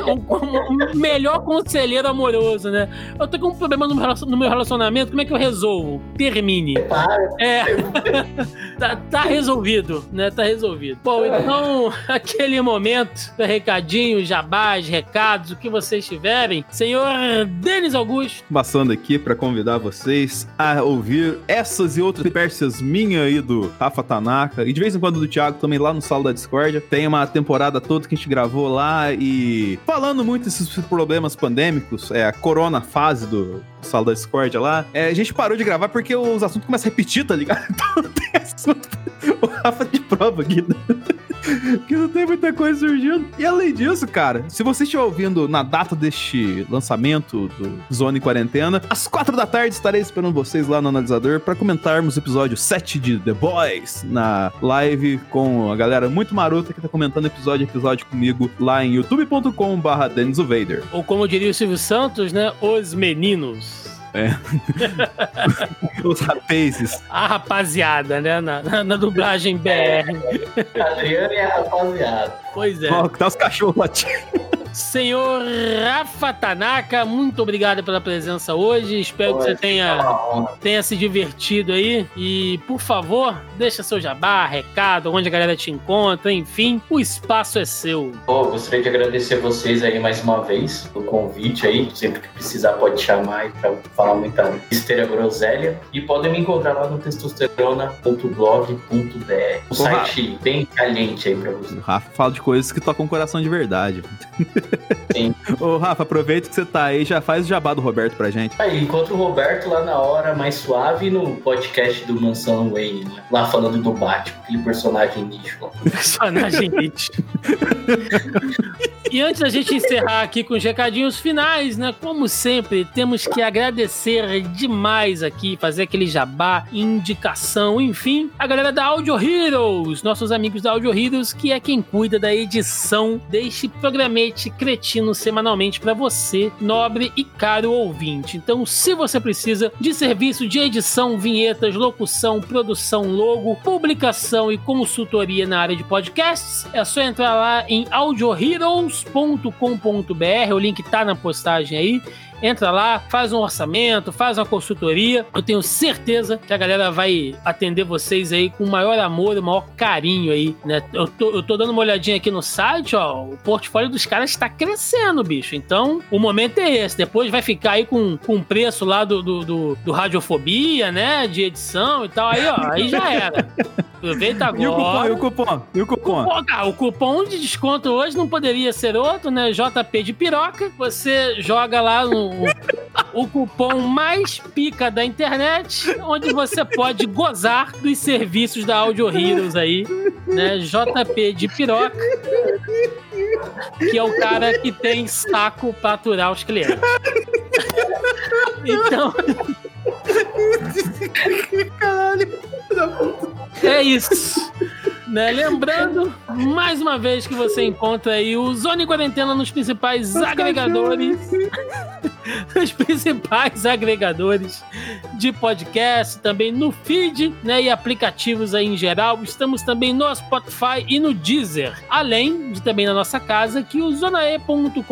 um, um melhor conselheiro amoroso, né? Eu tô com um problema no meu relacionamento, como é que eu resolvo? Termine.
Para.
É. *laughs* tá, tá resolvido, né? Tá resolvido. Bom, então, *laughs* aquele momento, recadinhos, jabás, recados, o que vocês tiverem. Senhor Denis Augusto.
Passando aqui pra convidar vocês a ouvir essas e outras pérsias aí do Rafa Tanaka e de vez em quando do Thiago também lá no Sala da Discordia. Tem uma temporada toda que a gente gravou lá e falando muito desses problemas pandêmicos, é a corona fase do Sala da Discordia lá. É, a gente parou de gravar porque os assuntos começam a repetir, tá ligado? *laughs* Então não tem assunto. O Rafa de prova aqui. *laughs* que não tem muita coisa surgindo. E além disso, cara, se você estiver ouvindo na data deste lançamento do Zone Quarentena, às quatro da tarde estarei esperando vocês lá no analisador para comentarmos o episódio 7 de The Boys na live com a galera muito marota que tá comentando episódio a episódio comigo lá em youtube.com/barra.
Ou como diria o Silvio Santos, né? Os meninos. *laughs*
Os rapazes.
A rapaziada, né? Na, na- na dublagem BR.
Adriano e a rapaziada.
Pois é.
Ó, tá os cachorros latindo.
Senhor Rafa Tanaka, muito obrigado pela presença hoje. Espero que você tenha, tenha se divertido aí. E, por favor, deixa seu jabá, recado, onde a galera te encontra, enfim, o espaço é seu.
Pô, gostaria de agradecer vocês aí mais uma vez pelo convite aí. Sempre que precisar pode chamar aí pra falar muita besteira groselha. E podem me encontrar lá no testosterona.blog.br. Um site bem caliente aí pra vocês.
O Rafa fala de coisas que tocam o coração de verdade. *laughs*
Sim.
Ô, Rafa, aproveita que você tá aí, já faz o jabá do Roberto pra gente.
Aí, encontro o Roberto lá na hora mais suave no podcast do Mansão Wayne, né? lá falando do Batman, aquele personagem nicho lá. *laughs*
Personagem hit. E antes da gente encerrar aqui com os recadinhos finais, né? Como sempre, temos que agradecer demais aqui, fazer aquele jabá, indicação, enfim, a galera da Audio Heroes, nossos amigos da Audio Heroes, que é quem cuida da edição deste programete cretino semanalmente para você, nobre e caro ouvinte. Então, se você precisa de serviço de edição, vinhetas, locução, produção, logo, publicação e consultoria na área de podcasts, é só entrar lá em audioheroes.com.br, o link tá na postagem aí. Entra lá, faz um orçamento, faz uma consultoria. Eu tenho certeza que a galera vai atender vocês aí com o maior amor e o maior carinho aí, né? Eu tô, eu tô dando uma olhadinha aqui no site, ó. O portfólio dos caras está crescendo, bicho. Então, o momento é esse. Depois vai ficar aí com, com o preço lá do, do, do, do Radiofobia, né? De edição e tal. Aí, ó, aí já era. *laughs* Aproveita agora.
E o cupom, e o cupom, e o cupom.
Cara, o cupom de desconto hoje não poderia ser outro, né? JP de piroca. Você joga lá no, o cupom mais pica da internet, onde você pode gozar dos serviços da Audio Heroes aí, né? JP de piroca. Que é o cara que tem saco pra aturar os clientes. Então, *laughs*
Caralho.
É isso. Né? Lembrando, mais uma vez, que você encontra aí o Zone Quarentena nos principais agregadores. *laughs* *laughs* os principais agregadores de podcast, também no feed né, e aplicativos aí em geral. Estamos também no Spotify e no Deezer. Além de também na nossa casa, que o zonae.com.br,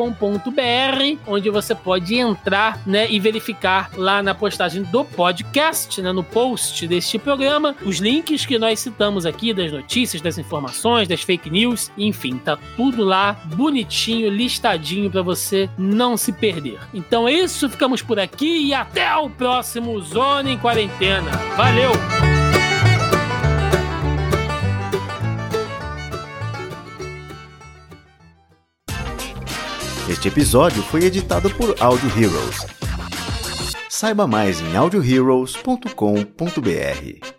onde você pode entrar né, e verificar lá na postagem do podcast, né, no post deste programa, os links que nós citamos aqui das notícias, das informações, das fake news, enfim, tá tudo lá bonitinho, listadinho para você não se perder. Então é isso, ficamos por aqui e até o próximo Zona em Quarentena. Valeu!
Este episódio foi editado por Audio Heroes. Saiba mais em audioheroes.com.br.